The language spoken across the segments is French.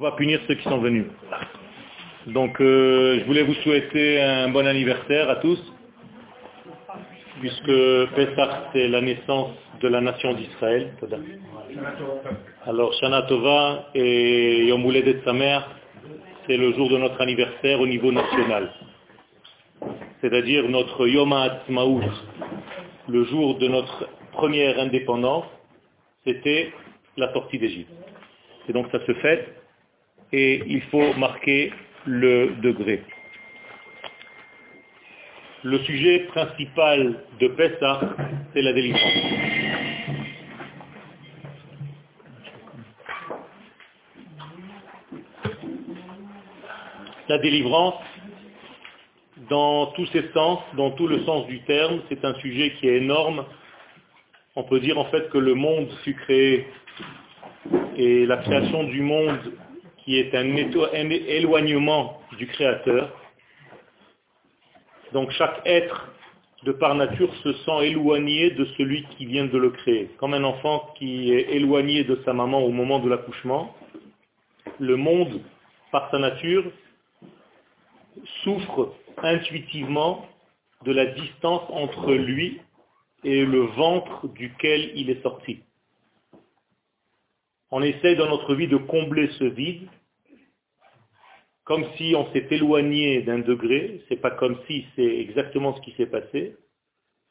On va punir ceux qui sont venus. Donc euh, je voulais vous souhaiter un bon anniversaire à tous, puisque Pesach c'est la naissance de la nation d'Israël. Alors Shana Tova et Yom de Samer, c'est le jour de notre anniversaire au niveau national. C'est-à-dire notre Yom HaAtzmaut, le jour de notre première indépendance, c'était la sortie d'Égypte. Et donc ça se fait, et il faut marquer le degré. Le sujet principal de Pessah, c'est la délivrance. La délivrance, dans tous ses sens, dans tout le sens du terme, c'est un sujet qui est énorme. On peut dire en fait que le monde fut créé et la création du monde qui est un éloignement du Créateur. Donc chaque être, de par nature, se sent éloigné de celui qui vient de le créer. Comme un enfant qui est éloigné de sa maman au moment de l'accouchement, le monde, par sa nature, souffre intuitivement de la distance entre lui et le ventre duquel il est sorti. On essaye dans notre vie de combler ce vide, comme si on s'est éloigné d'un degré, c'est pas comme si c'est exactement ce qui s'est passé.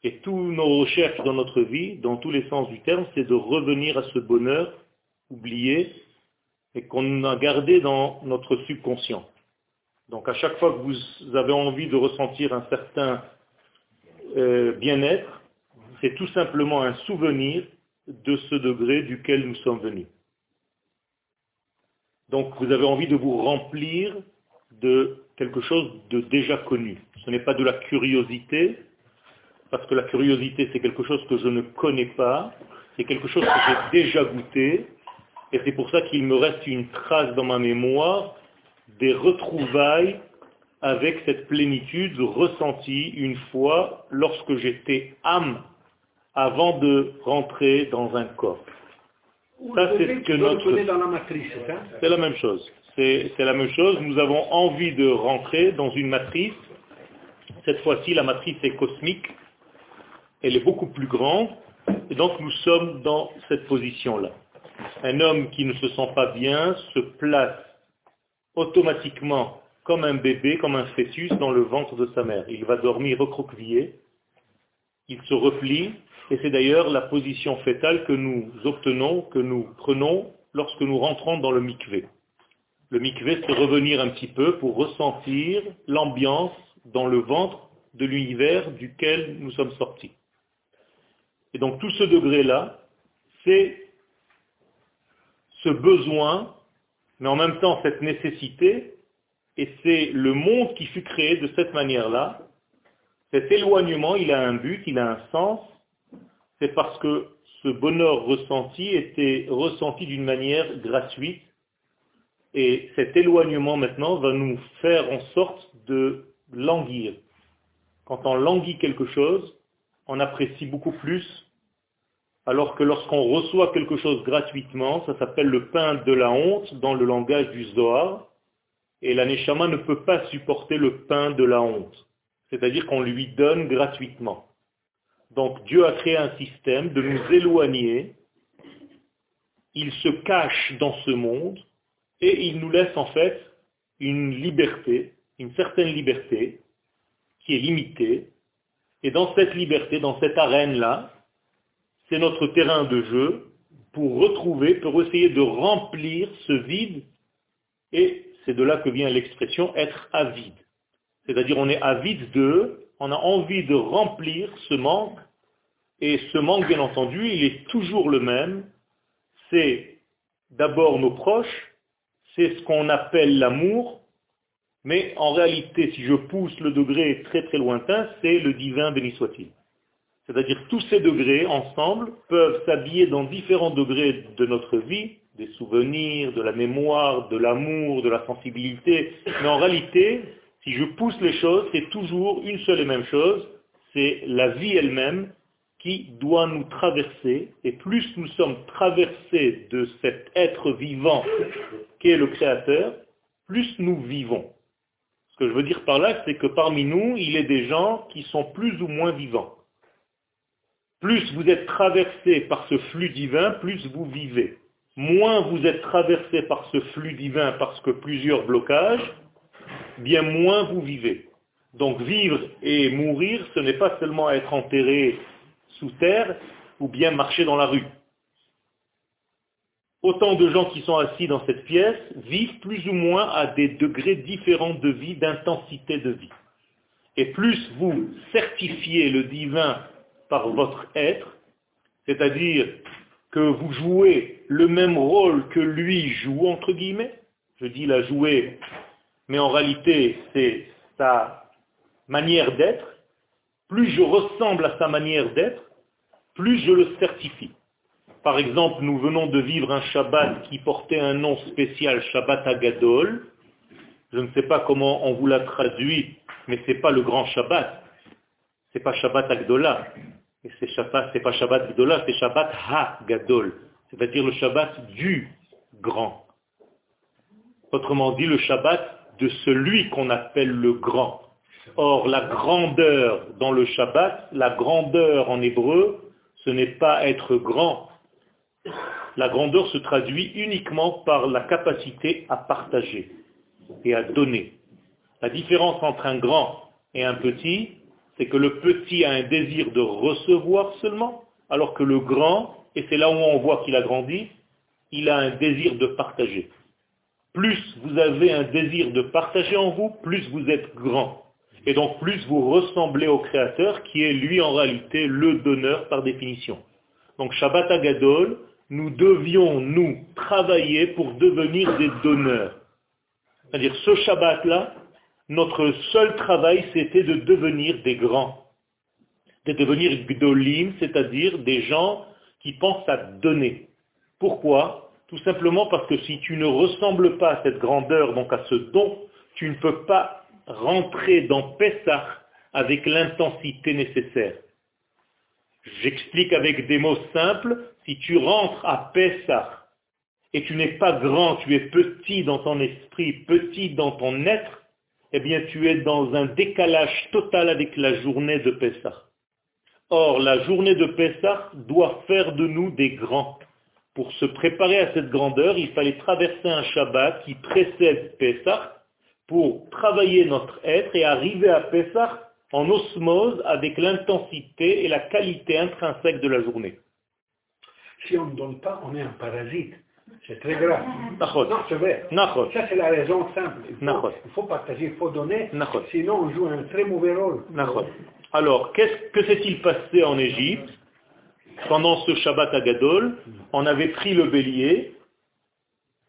Et tous nos recherches dans notre vie, dans tous les sens du terme, c'est de revenir à ce bonheur oublié et qu'on a gardé dans notre subconscient. Donc à chaque fois que vous avez envie de ressentir un certain euh, bien-être, c'est tout simplement un souvenir de ce degré duquel nous sommes venus. Donc vous avez envie de vous remplir de quelque chose de déjà connu. Ce n'est pas de la curiosité, parce que la curiosité c'est quelque chose que je ne connais pas, c'est quelque chose que j'ai déjà goûté, et c'est pour ça qu'il me reste une trace dans ma mémoire des retrouvailles avec cette plénitude ressentie une fois lorsque j'étais âme avant de rentrer dans un corps. Ça, c'est ce que notre... C'est la même chose. C'est la même chose. Nous avons envie de rentrer dans une matrice. Cette fois-ci, la matrice est cosmique. Elle est beaucoup plus grande. Et donc, nous sommes dans cette position-là. Un homme qui ne se sent pas bien se place automatiquement comme un bébé, comme un fœtus dans le ventre de sa mère. Il va dormir recroquevillé. Il se replie et c'est d'ailleurs la position fétale que nous obtenons, que nous prenons lorsque nous rentrons dans le mikvé. Le mikvé, c'est revenir un petit peu pour ressentir l'ambiance dans le ventre de l'univers duquel nous sommes sortis. Et donc tout ce degré-là, c'est ce besoin, mais en même temps cette nécessité, et c'est le monde qui fut créé de cette manière-là. Cet éloignement, il a un but, il a un sens, c'est parce que ce bonheur ressenti était ressenti d'une manière gratuite. Et cet éloignement maintenant va nous faire en sorte de languir. Quand on languit quelque chose, on apprécie beaucoup plus, alors que lorsqu'on reçoit quelque chose gratuitement, ça s'appelle le pain de la honte dans le langage du Zohar, et la ne peut pas supporter le pain de la honte, c'est-à-dire qu'on lui donne gratuitement. Donc Dieu a créé un système de nous éloigner. Il se cache dans ce monde et il nous laisse en fait une liberté, une certaine liberté qui est limitée. Et dans cette liberté, dans cette arène-là, c'est notre terrain de jeu pour retrouver, pour essayer de remplir ce vide. Et c'est de là que vient l'expression être avide. C'est-à-dire on est avide de, on a envie de remplir ce manque, et ce manque, bien entendu, il est toujours le même. C'est d'abord nos proches, c'est ce qu'on appelle l'amour, mais en réalité, si je pousse le degré très très lointain, c'est le divin béni soit-il. C'est-à-dire tous ces degrés ensemble peuvent s'habiller dans différents degrés de notre vie, des souvenirs, de la mémoire, de l'amour, de la sensibilité, mais en réalité, si je pousse les choses, c'est toujours une seule et même chose, c'est la vie elle-même qui doit nous traverser, et plus nous sommes traversés de cet être vivant qu'est le Créateur, plus nous vivons. Ce que je veux dire par là, c'est que parmi nous, il y a des gens qui sont plus ou moins vivants. Plus vous êtes traversé par ce flux divin, plus vous vivez. Moins vous êtes traversé par ce flux divin parce que plusieurs blocages, bien moins vous vivez. Donc vivre et mourir, ce n'est pas seulement être enterré sous terre ou bien marcher dans la rue. Autant de gens qui sont assis dans cette pièce vivent plus ou moins à des degrés différents de vie, d'intensité de vie. Et plus vous certifiez le divin par votre être, c'est-à-dire que vous jouez le même rôle que lui joue, entre guillemets, je dis la jouer, mais en réalité c'est sa manière d'être, plus je ressemble à sa manière d'être, plus je le certifie. Par exemple, nous venons de vivre un Shabbat qui portait un nom spécial, Shabbat Agadol. Je ne sais pas comment on vous l'a traduit, mais ce n'est pas le grand Shabbat. Ce n'est pas Shabbat Agdola. Et c'est Shabbat, pas Shabbat Agdola, c'est Shabbat Ha-Gadol. C'est-à-dire le Shabbat du grand. Autrement dit, le Shabbat de celui qu'on appelle le grand. Or, la grandeur dans le Shabbat, la grandeur en hébreu, ce n'est pas être grand. La grandeur se traduit uniquement par la capacité à partager et à donner. La différence entre un grand et un petit, c'est que le petit a un désir de recevoir seulement, alors que le grand, et c'est là où on voit qu'il a grandi, il a un désir de partager. Plus vous avez un désir de partager en vous, plus vous êtes grand. Et donc plus vous ressemblez au Créateur qui est lui en réalité le donneur par définition. Donc Shabbat Agadol, nous devions nous travailler pour devenir des donneurs. C'est-à-dire ce Shabbat-là, notre seul travail c'était de devenir des grands. De devenir gdolim, c'est-à-dire des gens qui pensent à donner. Pourquoi? Tout simplement parce que si tu ne ressembles pas à cette grandeur, donc à ce don, tu ne peux pas rentrer dans Pessah avec l'intensité nécessaire. J'explique avec des mots simples, si tu rentres à Pessah et tu n'es pas grand, tu es petit dans ton esprit, petit dans ton être, eh bien tu es dans un décalage total avec la journée de Pessah. Or, la journée de Pessah doit faire de nous des grands. Pour se préparer à cette grandeur, il fallait traverser un Shabbat qui précède Pessah, pour travailler notre être et arriver à Pessah en osmose avec l'intensité et la qualité intrinsèque de la journée. Si on ne donne pas, on est un parasite. C'est très grave. Non, c'est vrai. Ça, c'est la raison simple. Il faut, partager, il faut donner. Sinon, on joue un très mauvais rôle. Alors, qu'est-ce que s'est-il passé en Égypte Pendant ce Shabbat à Gadol, on avait pris le bélier,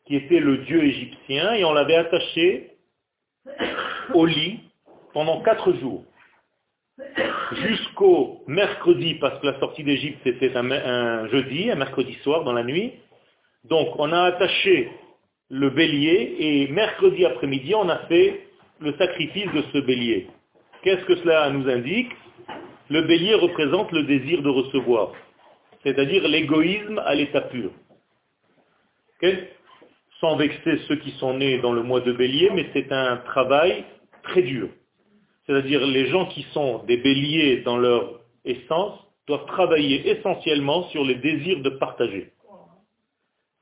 qui était le dieu égyptien, et on l'avait attaché au lit pendant quatre jours. Jusqu'au mercredi, parce que la sortie d'Égypte c'était un, jeudi, un mercredi soir dans la nuit. Donc on a attaché le bélier et mercredi après-midi on a fait le sacrifice de ce bélier. Qu'est-ce que cela nous indique? Le bélier représente le désir de recevoir, c'est-à-dire l'égoïsme à l'état pur sans vexer ceux qui sont nés dans le mois de bélier, mais c'est un travail très dur. C'est-à-dire les gens qui sont des béliers dans leur essence doivent travailler essentiellement sur les désirs de partager.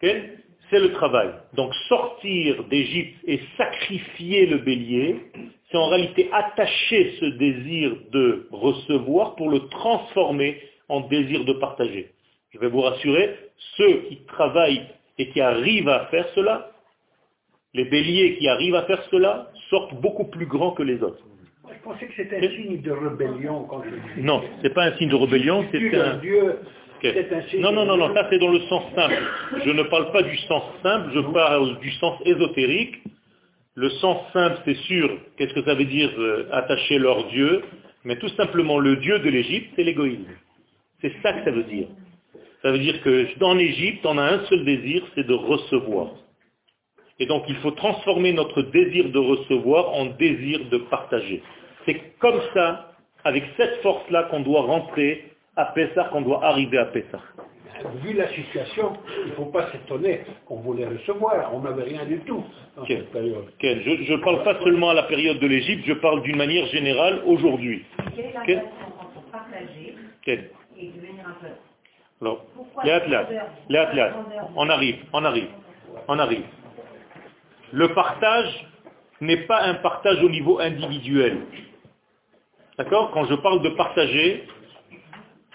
c'est le travail. Donc sortir d'Égypte et sacrifier le bélier, c'est en réalité attacher ce désir de recevoir pour le transformer en désir de partager. Je vais vous rassurer, ceux qui travaillent et qui arrivent à faire cela, les béliers qui arrivent à faire cela sortent beaucoup plus grands que les autres. Je pensais que c'était un signe de rébellion. Quand je... Non, ce n'est pas un signe de rébellion, c'est un... Dieu, un signe non, non, non, non, ça c'est dans le sens simple. Je ne parle pas du sens simple, je parle du sens ésotérique. Le sens simple, c'est sûr, qu'est-ce que ça veut dire euh, attacher leur Dieu Mais tout simplement, le Dieu de l'Égypte, c'est l'égoïsme. C'est ça que ça veut dire. Ça veut dire que dans l'Égypte, on a un seul désir, c'est de recevoir. Et donc il faut transformer notre désir de recevoir en désir de partager. C'est comme ça, avec cette force-là, qu'on doit rentrer à Pessah qu'on doit arriver à Pessah. Vu la situation, il ne faut pas s'étonner qu'on voulait recevoir. On n'avait rien du tout dans cette période. Je ne parle pas seulement à la période de l'Égypte, je parle d'une manière générale aujourd'hui. Quelle est la partager et devenir un peuple alors, les on arrive, on arrive, on arrive. Le partage n'est pas un partage au niveau individuel. D'accord? Quand je parle de partager,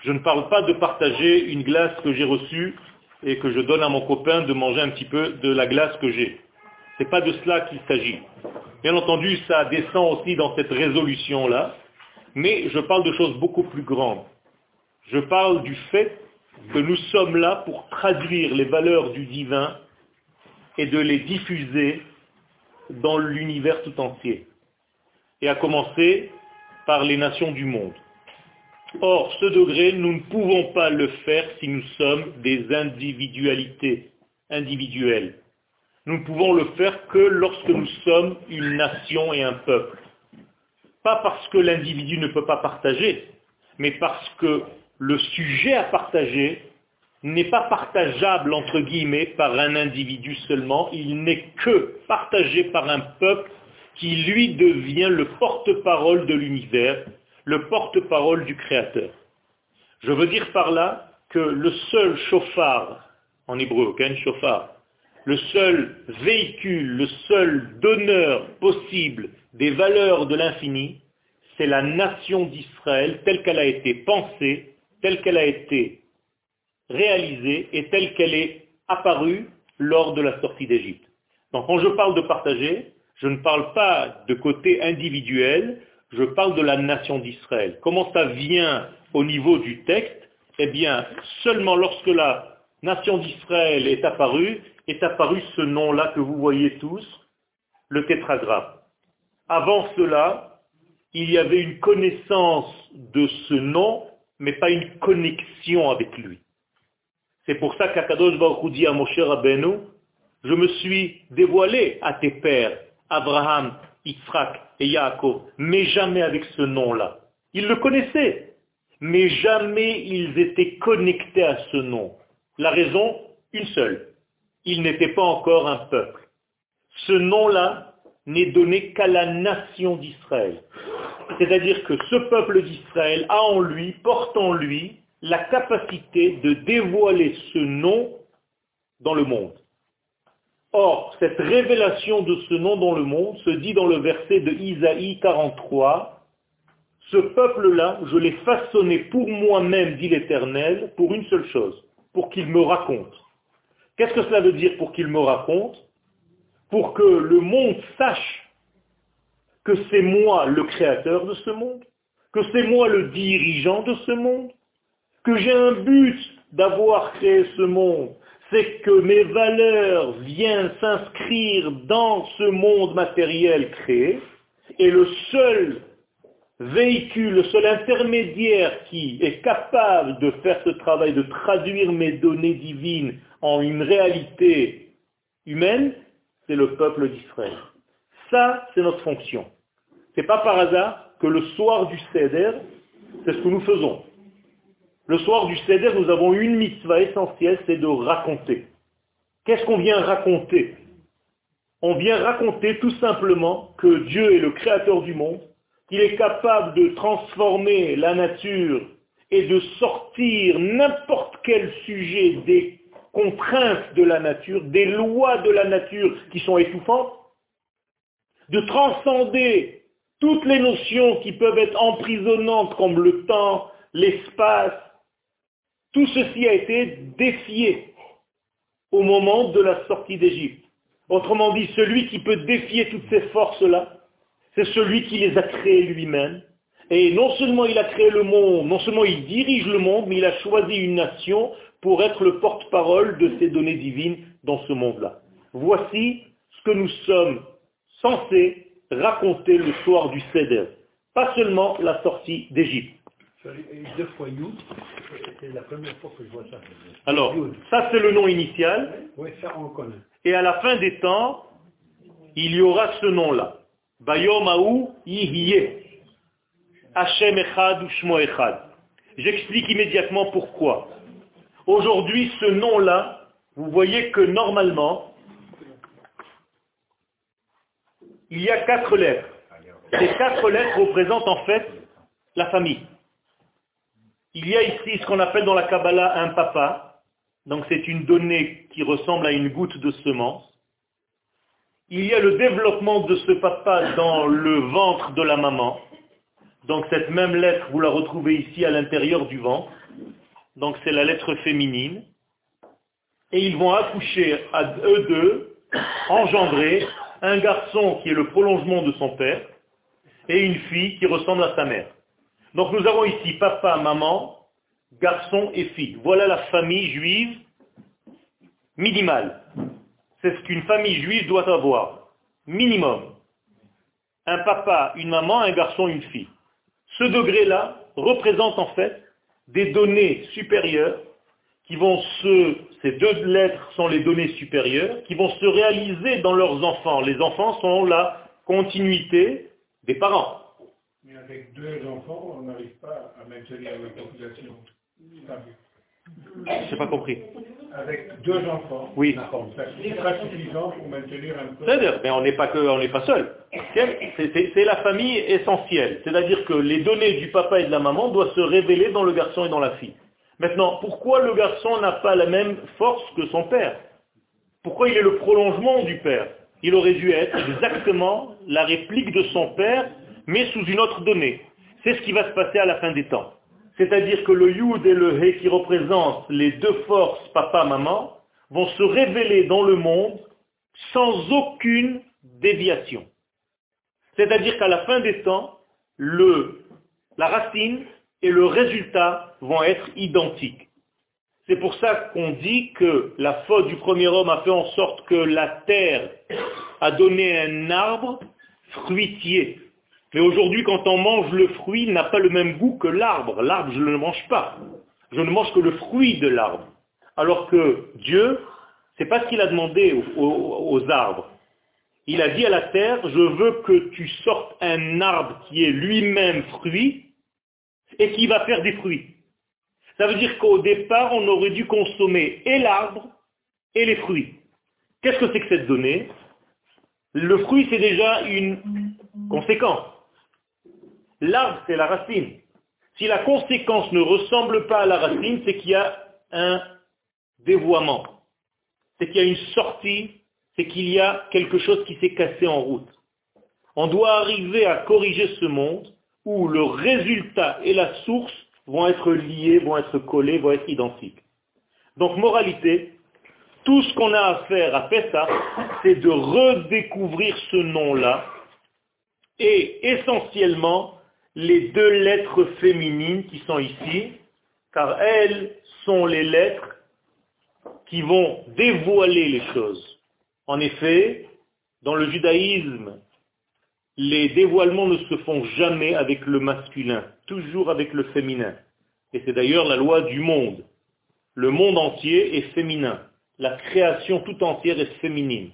je ne parle pas de partager une glace que j'ai reçue et que je donne à mon copain de manger un petit peu de la glace que j'ai. Ce n'est pas de cela qu'il s'agit. Bien entendu, ça descend aussi dans cette résolution-là, mais je parle de choses beaucoup plus grandes. Je parle du fait que nous sommes là pour traduire les valeurs du divin et de les diffuser dans l'univers tout entier. Et à commencer par les nations du monde. Or, ce degré, nous ne pouvons pas le faire si nous sommes des individualités individuelles. Nous ne pouvons le faire que lorsque nous sommes une nation et un peuple. Pas parce que l'individu ne peut pas partager, mais parce que le sujet à partager n'est pas partageable, entre guillemets, par un individu seulement, il n'est que partagé par un peuple qui, lui, devient le porte-parole de l'univers, le porte-parole du Créateur. Je veux dire par là que le seul chauffard, en hébreu, aucun chauffard, le seul véhicule, le seul donneur possible des valeurs de l'infini, c'est la nation d'Israël telle qu'elle a été pensée telle qu'elle a été réalisée et telle qu'elle est apparue lors de la sortie d'Égypte. Donc quand je parle de partager, je ne parle pas de côté individuel, je parle de la nation d'Israël. Comment ça vient au niveau du texte? Eh bien, seulement lorsque la nation d'Israël est apparue, est apparu ce nom-là que vous voyez tous, le tétragramme. Avant cela, il y avait une connaissance de ce nom mais pas une connexion avec lui. C'est pour ça qu'Akadosh Baruch dit à Moshe Rabbeinu, je me suis dévoilé à tes pères, Abraham, Yitzhak et Yaakov, mais jamais avec ce nom-là. Ils le connaissaient, mais jamais ils étaient connectés à ce nom. La raison, une seule. Ils n'étaient pas encore un peuple. Ce nom-là n'est donné qu'à la nation d'Israël. C'est-à-dire que ce peuple d'Israël a en lui, porte en lui, la capacité de dévoiler ce nom dans le monde. Or, cette révélation de ce nom dans le monde se dit dans le verset de Isaïe 43, ce peuple-là, je l'ai façonné pour moi-même, dit l'Éternel, pour une seule chose, pour qu'il me raconte. Qu'est-ce que cela veut dire pour qu'il me raconte? Pour que le monde sache que c'est moi le créateur de ce monde, que c'est moi le dirigeant de ce monde, que j'ai un but d'avoir créé ce monde, c'est que mes valeurs viennent s'inscrire dans ce monde matériel créé, et le seul véhicule, le seul intermédiaire qui est capable de faire ce travail, de traduire mes données divines en une réalité humaine, c'est le peuple d'Israël. Ça, c'est notre fonction. Ce n'est pas par hasard que le soir du Seder, c'est ce que nous faisons. Le soir du Seder, nous avons une mitzvah essentielle, c'est de raconter. Qu'est-ce qu'on vient raconter? On vient raconter tout simplement que Dieu est le créateur du monde, qu'il est capable de transformer la nature et de sortir n'importe quel sujet des contraintes de la nature, des lois de la nature qui sont étouffantes, de transcender toutes les notions qui peuvent être emprisonnantes comme le temps, l'espace, tout ceci a été défié au moment de la sortie d'Égypte. Autrement dit, celui qui peut défier toutes ces forces-là, c'est celui qui les a créées lui-même. Et non seulement il a créé le monde, non seulement il dirige le monde, mais il a choisi une nation pour être le porte-parole de ces données divines dans ce monde-là. Voici ce que nous sommes censés raconter le soir du Seder. Pas seulement la sortie d'Égypte. Deux fois c'est la première fois que je vois ça. Alors, ça c'est le nom initial. Oui, ça on connaît. Et à la fin des temps, il y aura ce nom-là. Bayom Aou Yihye. Hashem Echad ou Shmo Echad. J'explique immédiatement pourquoi. Aujourd'hui, ce nom-là, vous voyez que normalement, il y a quatre lettres. Ces quatre lettres représentent en fait la famille. Il y a ici ce qu'on appelle dans la Kabbalah un papa, donc c'est une donnée qui ressemble à une goutte de semence. Il y a le développement de ce papa dans le ventre de la maman. Donc cette même lettre, vous la retrouvez ici à l'intérieur du ventre. Donc c'est la lettre féminine. Et ils vont accoucher à eux deux, engendrer un garçon qui est le prolongement de son père et une fille qui ressemble à sa mère. Donc nous avons ici papa, maman, garçon et fille. Voilà la famille juive minimale. C'est ce qu'une famille juive doit avoir. Minimum. Un papa, une maman, un garçon, une fille. Ce degré-là représente en fait des données supérieures qui vont se, ces deux lettres sont les données supérieures, qui vont se réaliser dans leurs enfants. Les enfants sont la continuité des parents. Mais avec deux enfants, on n'arrive pas à maintenir la population Je n'ai pas compris. Avec deux enfants, oui. c'est pas suffisant pour maintenir un peu. C'est-à-dire, mais on n'est pas que, on n'est pas seul. C'est la famille essentielle. C'est-à-dire que les données du papa et de la maman doivent se révéler dans le garçon et dans la fille. Maintenant, pourquoi le garçon n'a pas la même force que son père? Pourquoi il est le prolongement du père? Il aurait dû être exactement la réplique de son père mais sous une autre donnée. C'est ce qui va se passer à la fin des temps. C'est-à-dire que le Yud et le He qui représentent les deux forces papa-maman vont se révéler dans le monde sans aucune déviation. C'est-à-dire qu'à la fin des temps, le, la racine et le résultat vont être identiques. C'est pour ça qu'on dit que la faute du premier homme a fait en sorte que la terre a donné un arbre fruitier. Mais aujourd'hui, quand on mange le fruit, il n'a pas le même goût que l'arbre. L'arbre, je ne le mange pas. Je ne mange que le fruit de l'arbre. Alors que Dieu, c'est pas ce qu'il a demandé aux, aux, arbres. Il a dit à la terre, je veux que tu sortes un arbre qui est lui-même fruit et qui va faire des fruits. Ça veut dire qu'au départ, on aurait dû consommer et l'arbre et les fruits. Qu'est-ce que c'est que cette donnée? Le fruit, c'est déjà une conséquence. L'arbre, c'est la racine. Si la conséquence ne ressemble pas à la racine, c'est qu'il y a un dévoiement. C'est qu'il y a une sortie, c'est qu'il y a quelque chose qui s'est cassé en route. On doit arriver à corriger ce monde où le résultat et la source vont être liés, vont être collés, vont être identiques. Donc, moralité, tout ce qu'on a à faire à Pessah, c'est de redécouvrir ce nom-là et essentiellement les deux lettres féminines qui sont ici, car elles sont les lettres qui vont dévoiler les choses. En effet, dans le judaïsme, les dévoilements ne se font jamais avec le masculin, toujours avec le féminin. Et c'est d'ailleurs la loi du monde. Le monde entier est féminin. La création tout entière est féminine.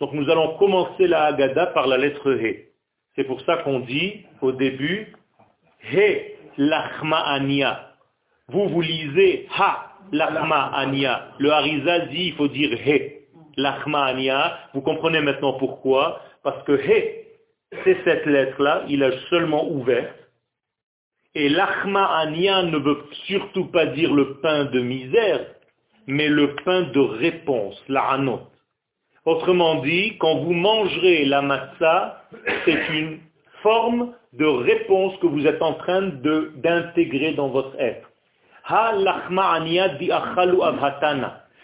Donc nous allons commencer la Haggadah par la lettre He. C'est pour ça qu'on dit au début, He lachma ania. Vous, vous lisez Ha lachma ania. Le Harizal dit, il faut dire He lachma ania. Vous comprenez maintenant pourquoi? Parce que He, c'est cette lettre-là, il a seulement ouvert. Et l'achma ania ne veut surtout pas dire le pain de misère, mais le pain de réponse, la anot. Autrement dit, quand vous mangerez la matzah, c'est une forme de réponse que vous êtes en train d'intégrer dans votre être.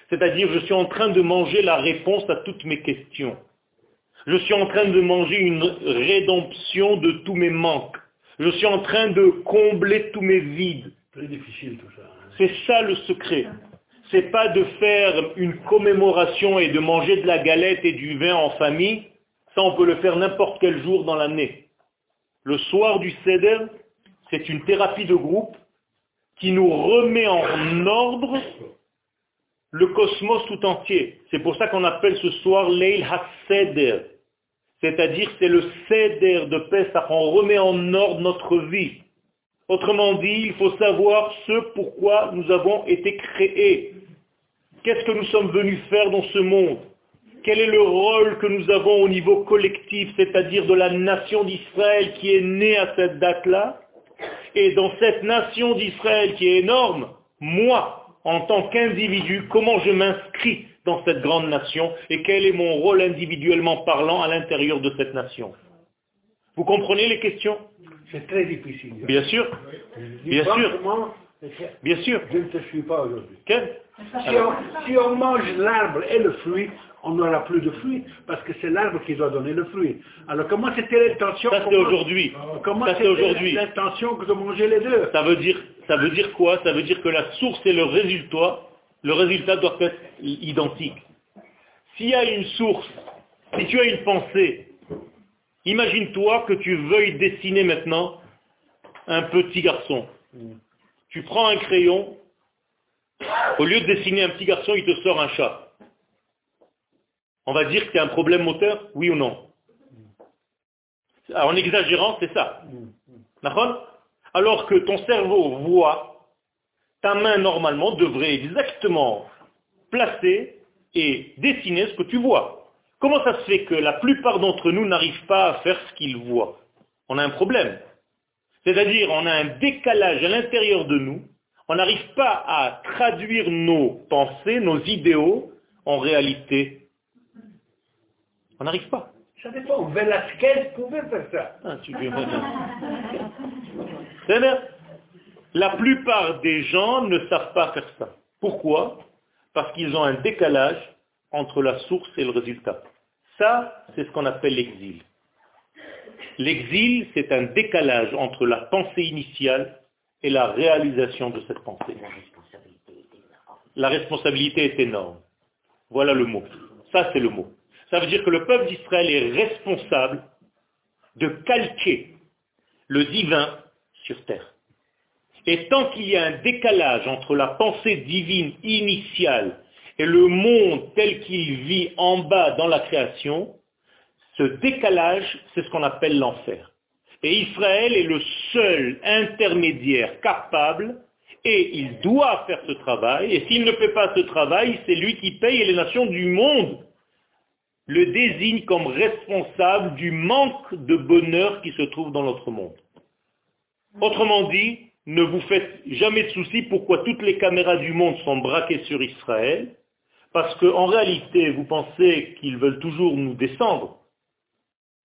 C'est-à-dire, je suis en train de manger la réponse à toutes mes questions. Je suis en train de manger une rédemption de tous mes manques. Je suis en train de combler tous mes vides. Hein. C'est ça le secret c'est pas de faire une commémoration et de manger de la galette et du vin en famille. Ça, on peut le faire n'importe quel jour dans l'année. Le soir du Seder, c'est une thérapie de groupe qui nous remet en ordre le cosmos tout entier. C'est pour ça qu'on appelle ce soir Leil HaSeder. C'est-à-dire c'est le Seder de Pessah. On remet en ordre notre vie. Autrement dit, il faut savoir ce pourquoi nous avons été créés. Qu'est-ce que nous sommes venus faire dans ce monde? Quel est le rôle que nous avons au niveau collectif, c'est-à-dire de la nation d'Israël qui est née à cette date-là? Et dans cette nation d'Israël qui est énorme, moi, en tant qu'individu, comment je m'inscris dans cette grande nation et quel est mon rôle individuellement parlant à l'intérieur de cette nation? Vous comprenez les questions? C'est très difficile. Bien sûr. Bien sûr. Bien sûr. Je ne te suis pas aujourd'hui. Si, on, mange l'arbre et le fruit, on n'aura plus de fruits, parce que c'est l'arbre qui doit donner le fruit. Alors comment c'était l'intention Ça c'est aujourd'hui. Comment c'était aujourd'hui l'intention de manger les deux ça veut, dire, ça veut dire quoi Ça veut dire que la source et le résultat, le résultat doit être identique. S'il y a une source, si tu as une pensée Imagine-toi que tu veuilles dessiner maintenant un petit garçon. Tu prends un crayon, au lieu de dessiner un petit garçon, il te sort un chat. On va dire que c'est un problème moteur, oui ou non? En exagérant, c'est ça. Alors que ton cerveau voit, ta main normalement devrait exactement placer et dessiner ce que tu vois. Comment ça se fait que la plupart d'entre nous n'arrivent pas à faire ce qu'ils voient? On a un problème. C'est-à-dire, on a un décalage à l'intérieur de nous. On n'arrive pas à traduire nos pensées, nos idéaux, en réalité. On n'arrive pas. Ça dépend. Velasquez pouvait faire ça. Ah, tu C'est bien. La plupart des gens ne savent pas faire ça. Pourquoi? Parce qu'ils ont un décalage entre la source et le résultat. Ça, c'est ce qu'on appelle l'exil. L'exil, c'est un décalage entre la pensée initiale et la réalisation de cette pensée. La responsabilité est énorme. Voilà le mot. Ça, c'est le mot. Ça veut dire que le peuple d'Israël est responsable de calquer le divin sur terre. Et tant qu'il y a un décalage entre la pensée divine initiale et le monde tel qu'il vit en bas dans la création, ce décalage, c'est ce qu'on appelle l'enfer. Et Israël est le seul intermédiaire capable et il doit faire ce travail. Et s'il ne fait pas ce travail, c'est lui qui paye et les nations du monde le désignent comme responsable du manque de bonheur qui se trouve dans notre monde. Autrement dit, ne vous faites jamais de soucis pourquoi toutes les caméras du monde sont braquées sur Israël. Parce qu'en réalité, vous pensez qu'ils veulent toujours nous descendre,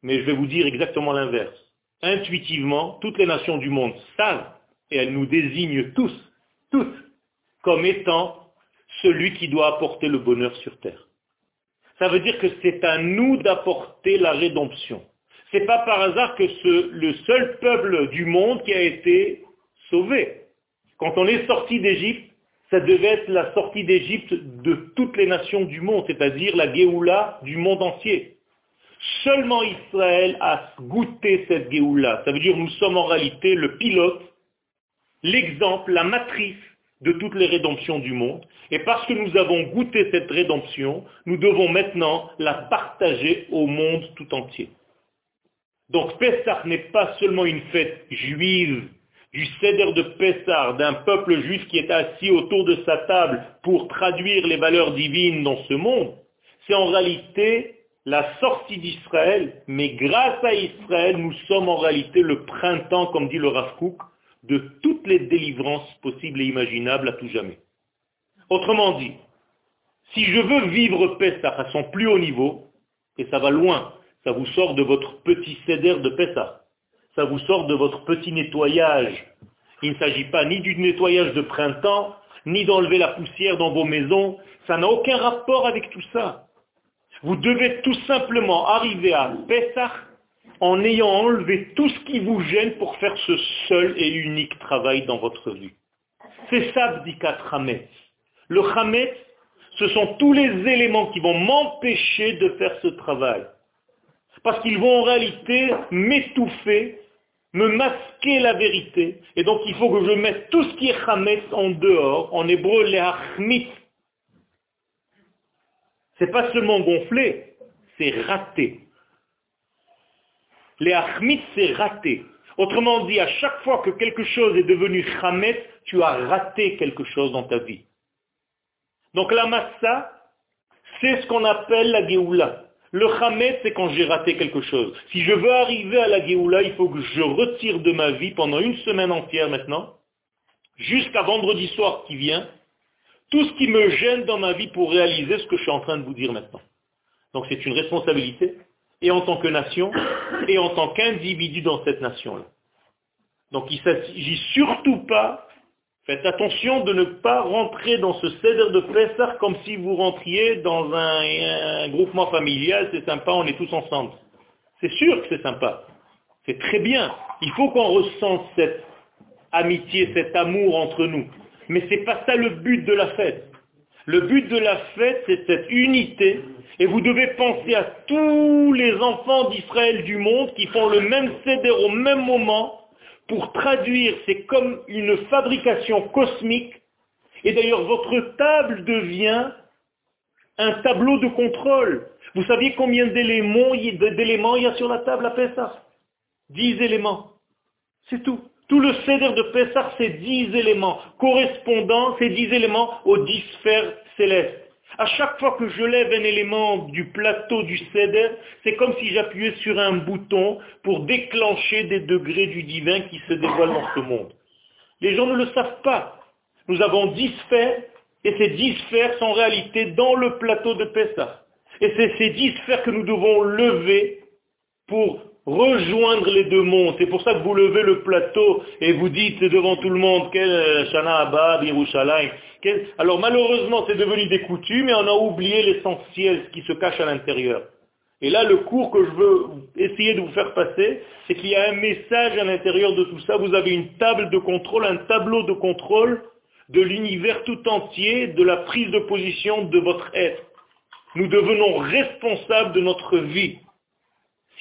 mais je vais vous dire exactement l'inverse. Intuitivement, toutes les nations du monde savent, et elles nous désignent tous, toutes, comme étant celui qui doit apporter le bonheur sur terre. Ça veut dire que c'est à nous d'apporter la rédemption. Ce n'est pas par hasard que ce, le seul peuple du monde qui a été sauvé. Quand on est sorti d'Égypte, ça devait être la sortie d'Égypte de toutes les nations du monde, c'est-à-dire la Géoula du monde entier. Seulement Israël a goûté cette Géoula. Ça veut dire que nous sommes en réalité le pilote, l'exemple, la matrice de toutes les rédemptions du monde. Et parce que nous avons goûté cette rédemption, nous devons maintenant la partager au monde tout entier. Donc Pessah n'est pas seulement une fête juive du céder de Pessar, d'un peuple juif qui est assis autour de sa table pour traduire les valeurs divines dans ce monde, c'est en réalité la sortie d'Israël, mais grâce à Israël, nous sommes en réalité le printemps, comme dit le Rav de toutes les délivrances possibles et imaginables à tout jamais. Autrement dit, si je veux vivre Pessah à son plus haut niveau, et ça va loin, ça vous sort de votre petit céder de Pessah, ça vous sort de votre petit nettoyage. Il ne s'agit pas ni du nettoyage de printemps, ni d'enlever la poussière dans vos maisons. Ça n'a aucun rapport avec tout ça. Vous devez tout simplement arriver à Pessah en ayant enlevé tout ce qui vous gêne pour faire ce seul et unique travail dans votre vie. C'est ça, Bdikat Hametz. Le Hametz, ce sont tous les éléments qui vont m'empêcher de faire ce travail. Parce qu'ils vont en réalité m'étouffer me masquer la vérité. Et donc il faut que je mette tout ce qui est chametz en dehors, en hébreu les Ce C'est pas seulement gonflé, c'est raté. Les c'est raté. Autrement dit, à chaque fois que quelque chose est devenu chamet, tu as raté quelque chose dans ta vie. Donc la massa, c'est ce qu'on appelle la Géoula. Le chamet, c'est quand j'ai raté quelque chose. Si je veux arriver à la Géoula, il faut que je retire de ma vie pendant une semaine entière maintenant, jusqu'à vendredi soir qui vient, tout ce qui me gêne dans ma vie pour réaliser ce que je suis en train de vous dire maintenant. Donc c'est une responsabilité, et en tant que nation, et en tant qu'individu dans cette nation-là. Donc il ne s'agit surtout pas, faites attention de ne pas rentrer dans ce cèdre de Pessah comme si vous rentriez dans un, un groupement familial, c'est sympa, on est tous ensemble. C'est sûr que c'est sympa. C'est très bien. Il faut qu'on ressente cette amitié, cet amour entre nous. Mais ce n'est pas ça le but de la fête. Le but de la fête, c'est cette unité. Et vous devez penser à tous les enfants d'Israël du monde qui font le même céder au même moment pour traduire, c'est comme une fabrication cosmique. Et d'ailleurs, votre table devient un tableau de contrôle. Vous saviez combien d'éléments il y a sur la table à Pessah? Dix éléments. C'est tout. Tout le céder de Pessah, c'est dix éléments, correspondant, ces dix éléments aux dix sphères célestes. À chaque fois que je lève un élément du plateau du céder, c'est comme si j'appuyais sur un bouton pour déclencher des degrés du divin qui se dévoilent dans ce monde. Les gens ne le savent pas. Nous avons dix sphères, et ces dix sphères sont en réalité dans le plateau de Pessah. Et c'est ces dix sphères que nous devons lever pour rejoindre les deux mondes. C'est pour ça que vous levez le plateau et vous dites devant tout le monde quel euh, Shana Abba, Yerushalayim. Alors malheureusement c'est devenu des coutumes et on a oublié l'essentiel, ce qui se cache à l'intérieur. Et là le cours que je veux essayer de vous faire passer, c'est qu'il y a un message à l'intérieur de tout ça. Vous avez une table de contrôle, un tableau de contrôle de l'univers tout entier, de la prise de position de votre être. Nous devenons responsables de notre vie.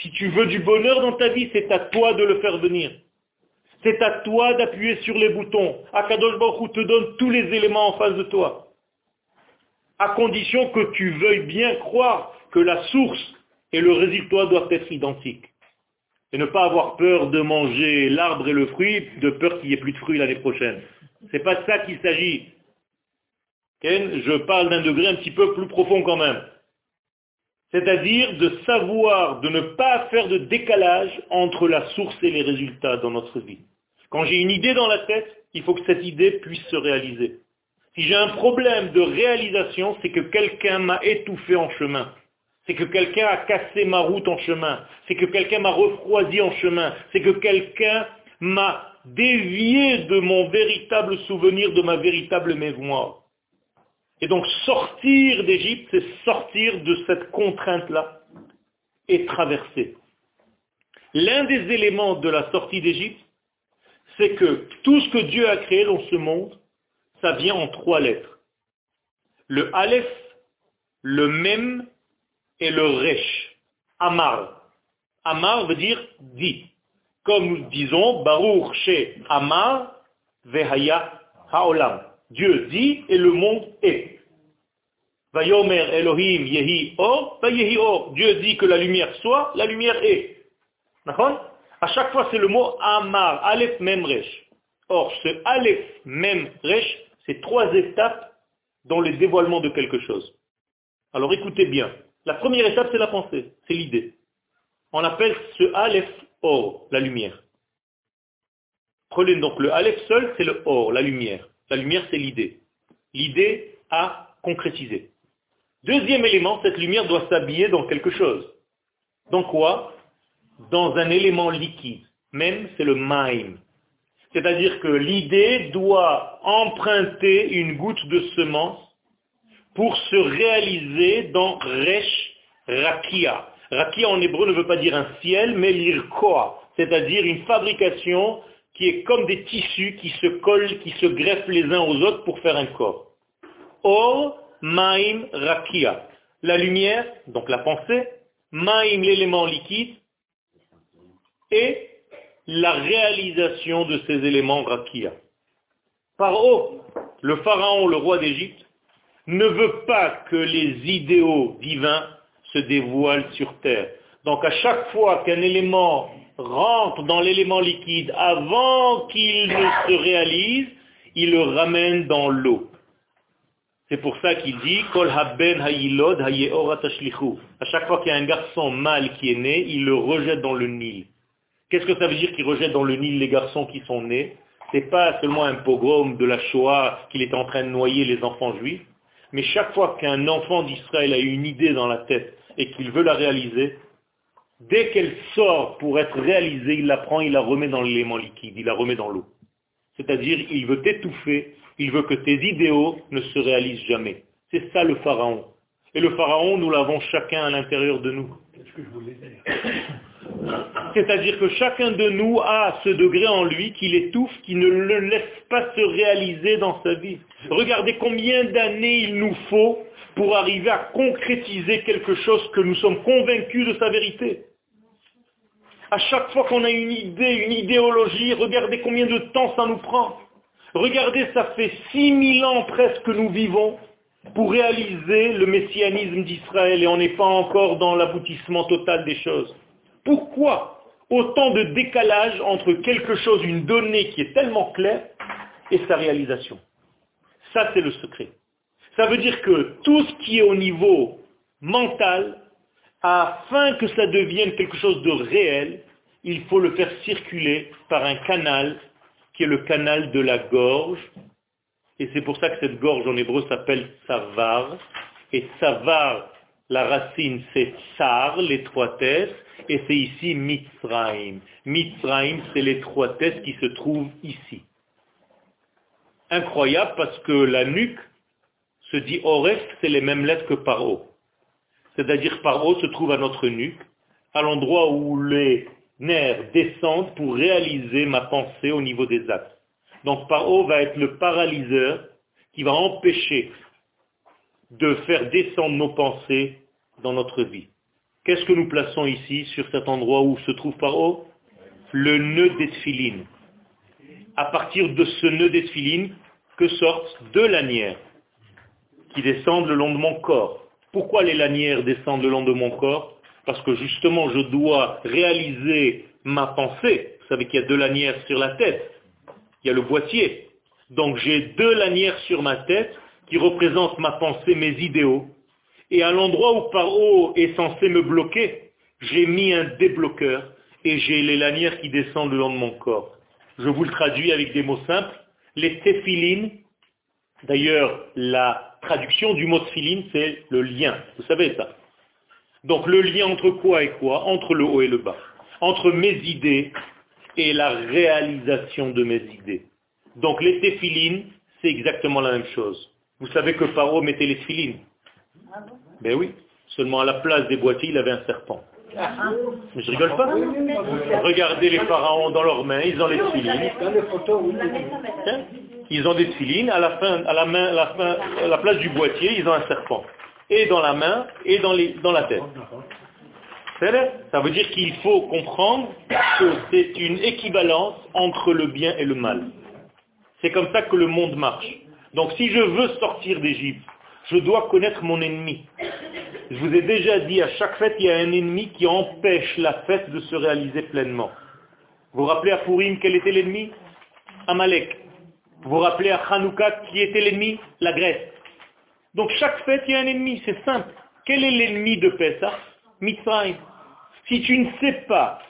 Si tu veux du bonheur dans ta vie, c'est à toi de le faire venir. C'est à toi d'appuyer sur les boutons. Akadosh Baruch te donne tous les éléments en face de toi. À condition que tu veuilles bien croire que la source et le résultat doivent être identiques. Et ne pas avoir peur de manger l'arbre et le fruit, de peur qu'il n'y ait plus de fruits l'année prochaine. Ce n'est pas ça qu'il s'agit. Je parle d'un degré un petit peu plus profond quand même c'est-à-dire de savoir, de ne pas faire de décalage entre la source et les résultats dans notre vie. Quand j'ai une idée dans la tête, il faut que cette idée puisse se réaliser. Si j'ai un problème de réalisation, c'est que quelqu'un m'a étouffé en chemin. C'est que quelqu'un a cassé ma route en chemin. C'est que quelqu'un m'a refroidi en chemin. C'est que quelqu'un m'a dévié de mon véritable souvenir, de ma véritable mémoire. Et donc sortir d'Égypte, c'est sortir de cette contrainte-là et traverser. L'un des éléments de la sortie d'Égypte, c'est que tout ce que Dieu a créé dans ce monde, ça vient en trois lettres. Le Aleph, le Mem et le Resh. Amar. Amar veut dire dit. Comme nous disons, Baruch chez Amar, Vehaya Haolam. Dieu dit et le monde est. Or. Dieu dit que la lumière soit, la lumière est. D'accord? À chaque fois, c'est le mot Amar, Aleph Mem Resh. Or, ce Aleph Mem Resh, c'est trois étapes dans le dévoilement de quelque chose. Alors écoutez bien. La première étape, c'est la pensée, c'est l'idée. On appelle ce Aleph Or, la lumière. Prenez donc le Aleph seul, c'est le Or, la lumière. La lumière, c'est l'idée. L'idée à concrétiser. Deuxième élément, cette lumière doit s'habiller dans quelque chose. Dans quoi? Dans un élément liquide. Même, c'est le maim. C'est-à-dire que l'idée doit emprunter une goutte de semence pour se réaliser dans Resh Rakia. Rakia en hébreu ne veut pas dire un ciel, mais l'irkoa, c'est-à-dire une fabrication qui est comme des tissus qui se collent, qui se greffent les uns aux autres pour faire un corps. Or, maim rakia. La lumière, donc la pensée, maim l'élément liquide, et la réalisation de ces éléments rakia. Paro, le pharaon, le roi d'Égypte, ne veut pas que les idéaux divins se dévoilent sur terre. Donc à chaque fois qu'un élément rentre dans l'élément liquide avant qu'il ne se réalise, il le ramène dans l'eau. C'est pour ça qu'il dit Kol haben À chaque fois qu'il y a un garçon mâle qui est né, il le rejette dans le Nil. Qu'est-ce que ça veut dire qu'il rejette dans le Nil les garçons qui sont nés? C'est pas seulement un pogrom de la Shoah qu'il est en train de noyer les enfants juifs, mais chaque fois qu'un enfant d'Israël a une idée dans la tête et qu'il veut la réaliser, dès qu'elle sort pour être réalisée, il la prend, il la remet dans l'élément liquide, il la remet dans l'eau. C'est-à-dire, il veut t'étouffer, il veut que tes idéaux ne se réalisent jamais. C'est ça le pharaon. Et le pharaon, nous l'avons chacun à l'intérieur de nous. C'est-à-dire que chacun de nous a ce degré en lui qui l'étouffe, qui ne le laisse pas se réaliser dans sa vie. Regardez combien d'années il nous faut pour arriver à concrétiser quelque chose que nous sommes convaincus de sa vérité. À chaque fois qu'on a une idée, une idéologie, regardez combien de temps ça nous prend. Regardez, ça fait 6000 ans presque que nous vivons pour réaliser le messianisme d'Israël et on n'est pas encore dans l'aboutissement total des choses. Pourquoi autant de décalage entre quelque chose, une donnée qui est tellement claire, et sa réalisation? Ça, c'est le secret. Ça veut dire que tout ce qui est au niveau mental, afin que ça devienne quelque chose de réel, il faut le faire circuler par un canal qui est le canal de la gorge. Et c'est pour ça que cette gorge en hébreu s'appelle savar. Et savar, la racine c'est tsar, l'étroitesse, et c'est ici mitzraim. Mitzraim, c'est l'étroitesse qui se trouve ici. Incroyable parce que la nuque se dit Oref, c'est les mêmes lettres que Paro. C'est-à-dire Paro se trouve à notre nuque, à l'endroit où les nerfs descendent pour réaliser ma pensée au niveau des actes. Donc Paro va être le paralyseur qui va empêcher de faire descendre nos pensées dans notre vie. Qu'est-ce que nous plaçons ici, sur cet endroit où se trouve Paro? Le nœud d'Esphiline. À partir de ce nœud d'Esphiline, que sortent deux lanières qui descendent le long de mon corps. Pourquoi les lanières descendent le long de mon corps? Parce que justement, je dois réaliser ma pensée. Vous savez qu'il y a deux lanières sur la tête. Il y a le boîtier. Donc j'ai deux lanières sur ma tête qui représentent ma pensée, mes idéaux. Et à l'endroit où par haut est censé me bloquer, j'ai mis un débloqueur et j'ai les lanières qui descendent le long de mon corps. Je vous le traduis avec des mots simples. Les téphilines, d'ailleurs la traduction du mot tfilin, c'est le lien. Vous savez ça. Donc le lien entre quoi et quoi? Entre le haut et le bas. Entre mes idées et la réalisation de mes idées. Donc les téphilines, c'est exactement la même chose. Vous savez que Paro mettait les téphilines? Ben oui. Seulement à la place des boîtiers, il avait un serpent. Mais je rigole pas? Regardez les pharaons dans leurs mains, ils ont les téphilines. Ils ont des filines, à la, place du boîtier, ils ont un serpent. Et dans la main, et dans, la tête. Ça veut dire qu'il faut comprendre que c'est une équivalence entre le bien et le mal. C'est comme ça que le monde marche. Donc si je veux sortir d'Égypte, je dois connaître mon ennemi. Je vous ai déjà dit, à chaque fête, il y a un ennemi qui empêche la fête de se réaliser pleinement. Vous vous rappelez à Purim quel était l'ennemi? Amalek. Vous vous rappelez à Hanouka qui était l'ennemi? La Grèce. Donc chaque fête, il y a un ennemi, c'est simple. Quel est l'ennemi de Pessah? Mitzrayim. Si tu ne sais pas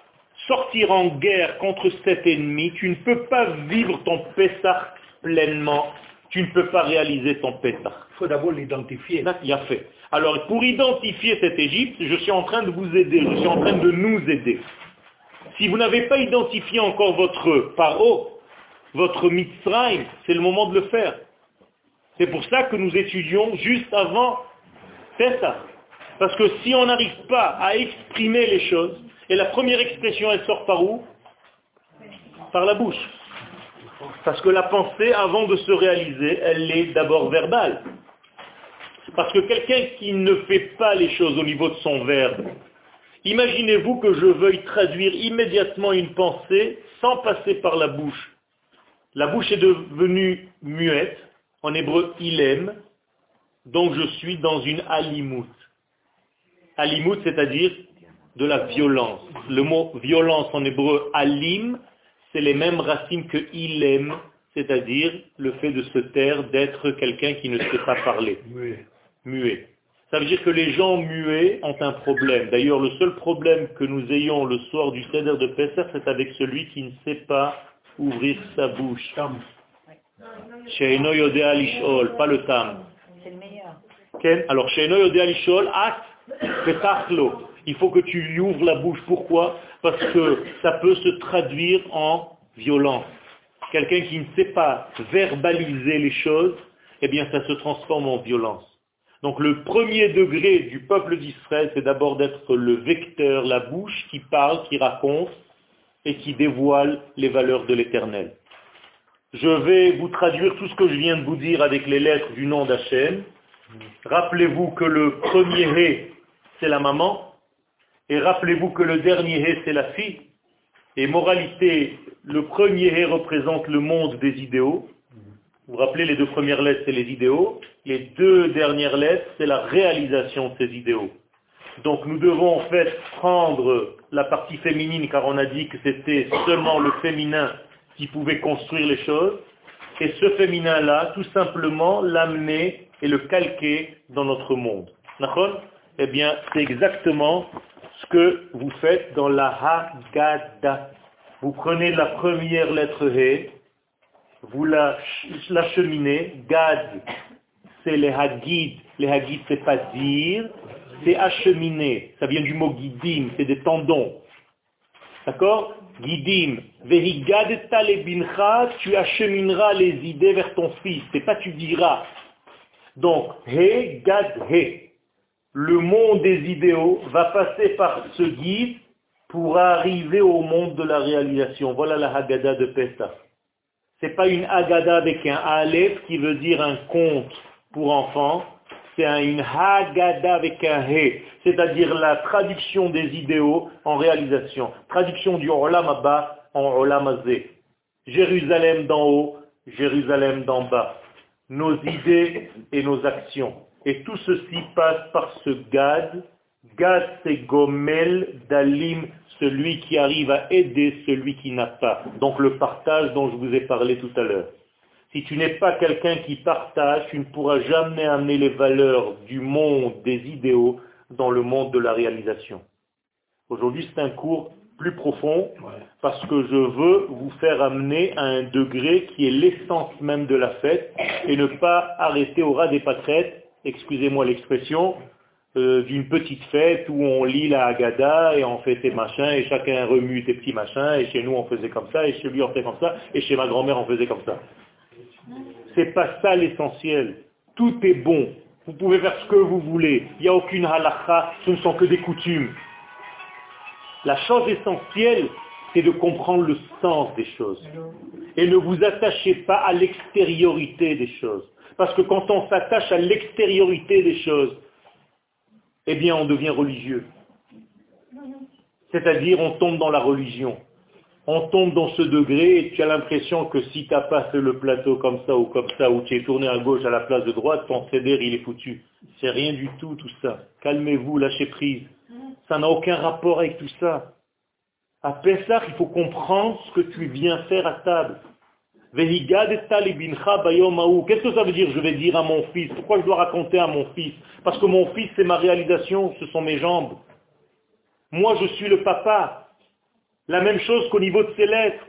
sortir en guerre contre cet ennemi, tu ne peux pas vivre ton Pessah pleinement. Tu ne peux pas réaliser ton Pessah. Il faut d'abord l'identifier. Il a fait. Alors pour identifier cette Égypte, je suis en train de vous aider, je suis en train de nous aider. Si vous n'avez pas identifié encore votre paro, votre Mitzrayim, c'est le moment de le faire. C'est pour ça que nous étudions juste avant ça. Parce que si on n'arrive pas à exprimer les choses, et la première expression, elle sort par où? Par la bouche. Parce que la pensée, avant de se réaliser, elle est d'abord verbale. Parce que quelqu'un qui ne fait pas les choses au niveau de son verbe, imaginez-vous que je veuille traduire immédiatement une pensée sans passer par la bouche. La bouche est devenue muette. En hébreu, il aime. Donc je suis dans une alimout. Alimout, c'est-à-dire de la violence. Le mot violence en hébreu, alim, c'est les mêmes racines que ilem, c'est-à-dire le fait de se taire, d'être quelqu'un qui ne sait pas parler. Muet. Ça veut dire que les gens muets ont un problème. D'ailleurs, le seul problème que nous ayons le soir du Seder de Pessah, c'est avec celui qui ne sait pas ouvrir sa bouche. Tam. pas le tam. C'est le meilleur. Alors, il faut que tu lui ouvres la bouche. Pourquoi? Parce que ça peut se traduire en violence. Quelqu'un qui ne sait pas verbaliser les choses, eh bien ça se transforme en violence. Donc le premier degré du peuple d'Israël, c'est d'abord d'être le vecteur, la bouche qui parle, qui raconte et qui dévoile les valeurs de l'éternel. Je vais vous traduire tout ce que je viens de vous dire avec les lettres du nom d'Hachem. Rappelez-vous que le premier hé, c'est la maman, et rappelez-vous que le dernier hé, c'est la fille. Et moralité, le premier hé représente le monde des idéaux, vous vous rappelez, les deux premières lettres, c'est les idéaux. Les deux dernières lettres, c'est la réalisation de ces idéaux. Donc nous devons en fait prendre la partie féminine, car on a dit que c'était seulement le féminin qui pouvait construire les choses, et ce féminin-là, tout simplement, l'amener et le calquer dans notre monde. D'accord? Eh bien, c'est exactement ce que vous faites dans la Haggadah. Vous prenez la première lettre He, vous l'acheminez, Gad, c'est les Hagid, les Hagid c'est pas dire, c'est acheminer, ça vient du mot guidim, c'est des tendons. D'accord? Guidim, tu achemineras les idées vers ton fils, c'est pas tu diras. Donc, he, gad. Le monde des idéaux va passer par ce guide pour arriver au monde de la réalisation. Voilà la Haggadah de Pesach n'est pas une agada avec un aleph qui veut dire un conte pour enfants, c'est une hagada avec un he, c'est-à-dire la traduction des idéaux en réalisation, traduction du olam en olam azé. Jérusalem d'en haut, Jérusalem d'en bas. Nos idées et nos actions. Et tout ceci passe par ce Gad. Gad c'est Gomel Dalim celui qui arrive à aider celui qui n'a pas. Donc le partage dont je vous ai parlé tout à l'heure. Si tu n'es pas quelqu'un qui partage, tu ne pourras jamais amener les valeurs du monde des idéaux dans le monde de la réalisation. Aujourd'hui, c'est un cours plus profond parce que je veux vous faire amener à un degré qui est l'essence même de la fête et ne pas arrêter au ras des pâquerettes, excusez-moi l'expression, euh, d'une petite fête où on lit la Haggadah et on fait ses machins et chacun remue ses petits machins et chez nous on faisait comme ça et chez lui on fait comme ça et chez ma grand-mère on faisait comme ça. C'est pas ça l'essentiel. Tout est bon. Vous pouvez faire ce que vous voulez. Il n'y a aucune halakha, ce ne sont que des coutumes. La chose essentielle, c'est de comprendre le sens des choses. Et ne vous attachez pas à l'extériorité des choses. Parce que quand on s'attache à l'extériorité des choses, eh bien on devient religieux. C'est-à-dire on tombe dans la religion. On tombe dans ce degré et tu as l'impression que si tu as passé le plateau comme ça ou comme ça, ou tu es tourné à gauche à la place de droite, ton céder il est foutu. C'est rien du tout tout ça. Calmez-vous, lâchez prise. Ça n'a aucun rapport avec tout ça. À Pessah, il faut comprendre ce que tu viens faire à table. Qu'est-ce que ça veut dire je vais dire à mon fils? Pourquoi je dois raconter à mon fils? Parce que mon fils, c'est ma réalisation, ce sont mes jambes. Moi, je suis le papa. La même chose qu'au niveau de ses lettres.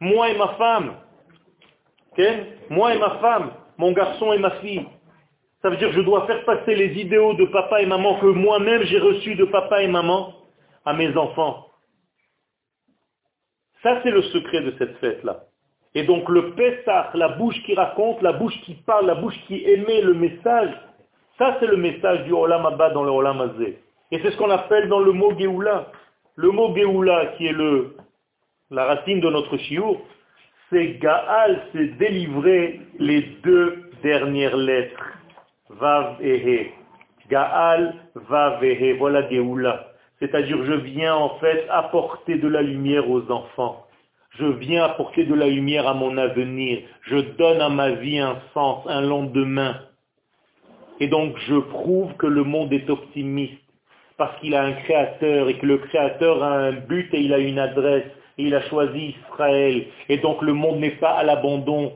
Moi et ma femme. Moi et ma femme. Mon garçon et ma fille. Ça veut dire que je dois faire passer les idéaux de papa et maman que moi-même j'ai reçus de papa et maman à mes enfants. Ça, c'est le secret de cette fête-là. Et donc le Pessah, la bouche qui raconte, la bouche qui parle, la bouche qui émet le message, ça c'est le message du Olam dans le Olam Azé. Et c'est ce qu'on appelle dans le mot Géoula. Le mot Géoula, qui est la racine de notre chiour, c'est Gaal, c'est délivrer les deux dernières lettres. Vav et He. Gaal, Vav et He. Voilà Géoula. C'est-à-dire, je viens en fait apporter de la lumière aux enfants. Je viens apporter de la lumière à mon avenir. Je donne à ma vie un sens, un lendemain. Et donc, je prouve que le monde est optimiste. Parce qu'il a un créateur et que le créateur a un but et il a une adresse et il a choisi Israël et donc le monde n'est pas à l'abandon.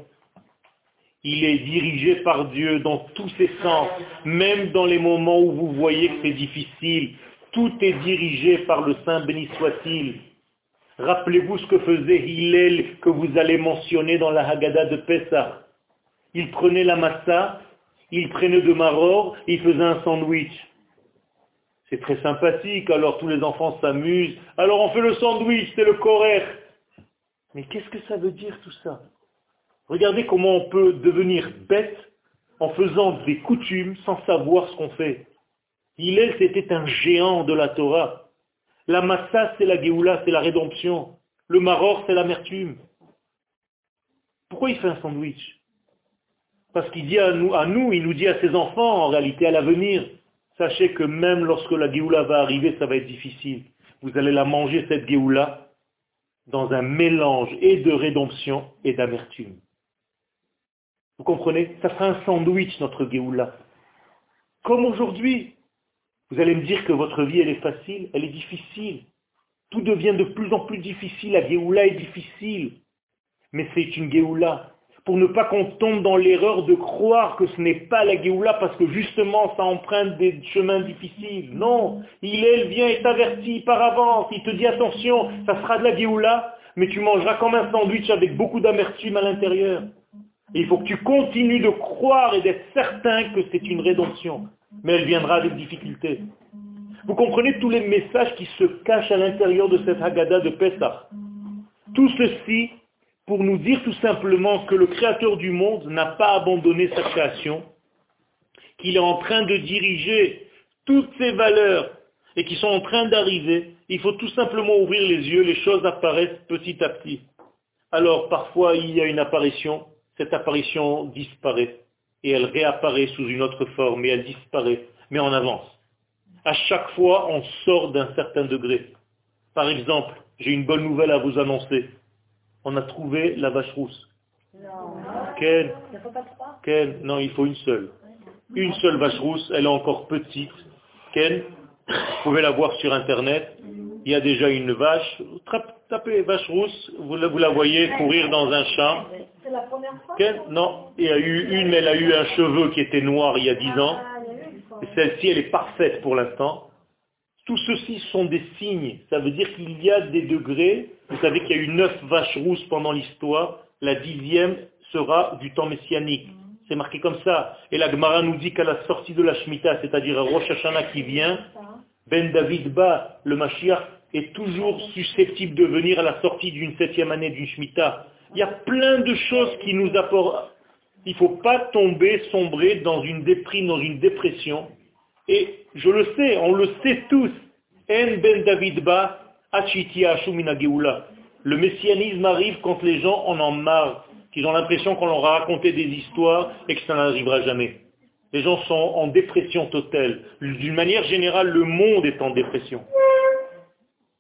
Il est dirigé par Dieu dans tous ses sens, même dans les moments où vous voyez que c'est difficile. Tout est dirigé par le Saint béni soit-il. Rappelez-vous ce que faisait Hillel que vous allez mentionner dans la Haggadah de Pessah. Il prenait la massa, il prenait de maror, il faisait un sandwich. C'est très sympathique, alors tous les enfants s'amusent. Alors on fait le sandwich, c'est le correct. Mais qu'est-ce que ça veut dire tout ça? Regardez comment on peut devenir bête en faisant des coutumes sans savoir ce qu'on fait. est, c'était un géant de la Torah. La massa, c'est la Géoula, c'est la rédemption. Le maror, c'est l'amertume. Pourquoi il fait un sandwich? Parce qu'il dit à nous, il nous dit à ses enfants, en réalité à l'avenir, sachez que même lorsque la Géoula va arriver, ça va être difficile. Vous allez la manger, cette Géoula, dans un mélange et de rédemption et d'amertume. Vous comprenez? Ça sera un sandwich, notre Géoula. Comme aujourd'hui. Vous allez me dire que votre vie, elle est facile, elle est difficile. Tout devient de plus en plus difficile. La Géoula est difficile. Mais c'est une Géoula pour ne pas qu'on tombe dans l'erreur de croire que ce n'est pas la Géoula parce que justement ça emprunte des chemins difficiles. Non, il est, vient et t'avertit par avance, il te dit attention, ça sera de la Géoula, mais tu mangeras comme un sandwich avec beaucoup d'amertume à l'intérieur. il faut que tu continues de croire et d'être certain que c'est une rédemption, mais elle viendra avec difficulté. Vous comprenez tous les messages qui se cachent à l'intérieur de cette Haggadah de Pessah. Tout ceci pour nous dire tout simplement que le Créateur du monde n'a pas abandonné sa création, qu'il est en train de diriger toutes ces valeurs et qui sont en train d'arriver. Il faut tout simplement ouvrir les yeux, les choses apparaissent petit à petit. Alors parfois il y a une apparition, cette apparition disparaît et elle réapparaît sous une autre forme et elle disparaît, mais on avance. À chaque fois on sort d'un certain degré. Par exemple, j'ai une bonne nouvelle à vous annoncer on a trouvé la vache rousse. Non. Quelle Quelle Non, il faut une seule. Une seule vache rousse, elle est encore petite. Quelle Vous pouvez la voir sur Internet. Il y a déjà une vache. Tapez vache rousse, vous la, vous la voyez courir dans un champ. C'est la première fois Non, il y a eu une, elle a eu un cheveu qui était noir il y a dix ans. Ah, celle-ci, elle est parfaite pour l'instant. Tout ceci sont des signes. Ça veut dire qu'il y a des degrés. Vous savez qu'il y a eu neuf vaches rousses pendant l'histoire. La dixième sera du temps messianique. C'est marqué comme ça. Et la Gemara nous dit qu'à la sortie de la Shemitah, c'est-à-dire à Rosh Hashanah qui vient, Ben David Ba, le Mashiach, est toujours susceptible de venir à la sortie d'une septième année d'une Shemitah. Il y a plein de choses qui nous apportent. Il ne faut pas tomber, sombrer dans une déprime, dans une dépression. Et je le sais, on le sait tous. En ben David ba Le messianisme arrive quand les gens en ont marre, qu'ils ont l'impression qu'on leur a raconté des histoires et que ça n'arrivera jamais. Les gens sont en dépression totale. D'une manière générale, le monde est en dépression.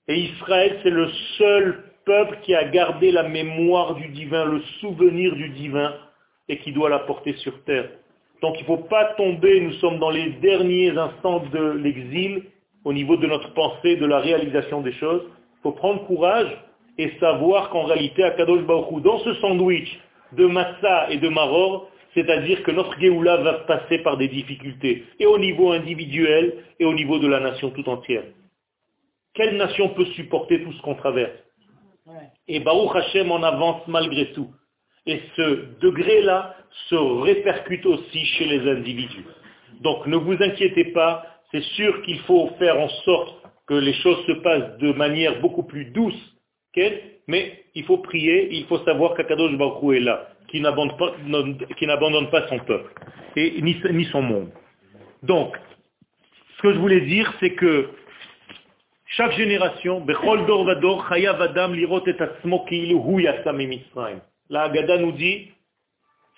Et Israël, c'est le seul peuple qui a gardé la mémoire du divin, le souvenir du divin, et qui doit la porter sur terre. Donc il ne faut pas tomber, nous sommes dans les derniers instants de l'exil, au niveau de notre pensée, de la réalisation des choses. Il faut prendre courage et savoir qu'en réalité, à Kadosh Baruch dans ce sandwich de massa et de maror, c'est-à-dire que notre Géoula va passer par des difficultés, et au niveau individuel, et au niveau de la nation tout entière. Quelle nation peut supporter tout ce qu'on traverse? Et Baruch Hashem en avance malgré tout. Et ce degré-là se répercute aussi chez les individus. Donc ne vous inquiétez pas, c'est sûr qu'il faut faire en sorte que les choses se passent de manière beaucoup plus douce, mais il faut prier, il faut savoir qu'Akadosh Baruch est là, qui n'abandonne pas, son peuple, et ni, son monde. Donc, ce que je voulais dire, c'est que chaque génération, la Haggadah nous dit,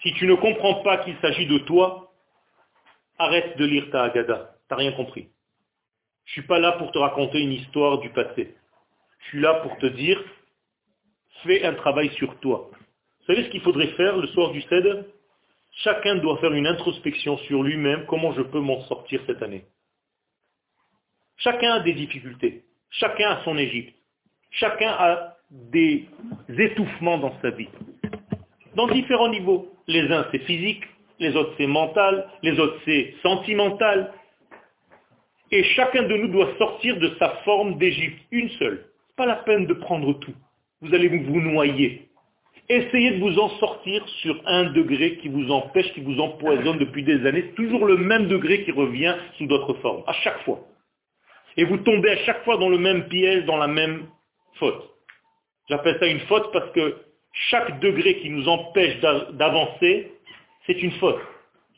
si tu ne comprends pas qu'il s'agit de toi, arrête de lire ta Haggadah. Tu n'as rien compris. Je suis pas là pour te raconter une histoire du passé. Je suis là pour te dire, fais un travail sur toi. Vous savez ce qu'il faudrait faire le soir du Seder Chacun doit faire une introspection sur lui-même, comment je peux m'en sortir cette année. Chacun a des difficultés. Chacun a son Égypte. Chacun a des étouffements dans sa vie. Dans différents niveaux. Les uns c'est physique, les autres c'est mental, les autres c'est sentimental. Et chacun de nous doit sortir de sa forme d'Égypte, une seule. Pas la peine de prendre tout. Vous allez vous noyer. Essayez de vous en sortir sur un degré qui vous empêche, qui vous empoisonne depuis des années, toujours le même degré qui revient sous d'autres formes, à chaque fois. Et vous tombez à chaque fois dans le même piège, dans la même faute. J'appelle ça une faute parce que chaque degré qui nous empêche d'avancer, c'est une faute.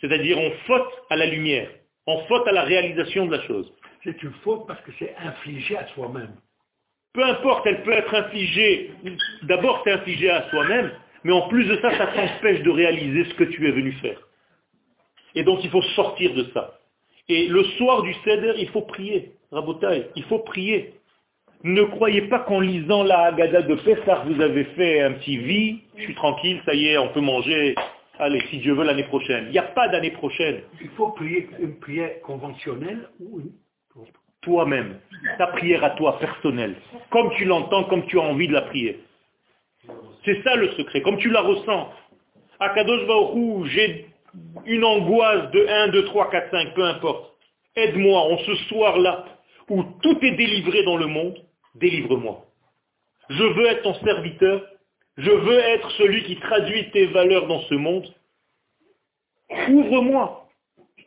C'est-à-dire on faute à la lumière, on faute à la réalisation de la chose. C'est une faute parce que c'est infligé à soi-même. Peu importe, elle peut être infligée, d'abord c'est infligé à soi-même, mais en plus de ça, ça t'empêche de réaliser ce que tu es venu faire. Et donc il faut sortir de ça. Et le soir du Seder, il faut prier. Rabotaï, il faut prier. Ne croyez pas qu'en lisant la Haggadah de Pessah, vous avez fait un petit vie, je suis tranquille, ça y est, on peut manger, allez, si Dieu veut, l'année prochaine. Il n'y a pas d'année prochaine. Il faut prier une prière conventionnelle ou une toi-même, ta prière à toi personnelle, comme tu l'entends, comme tu as envie de la prier. C'est ça le secret, comme tu la ressens. À Kadosh Baruch j'ai une angoisse de 1, 2, 3, 4, 5, peu importe. Aide-moi en ce soir-là où tout est délivré dans le monde, délivre-moi. Je veux être ton serviteur, je veux être celui qui traduit tes valeurs dans ce monde. Ouvre-moi.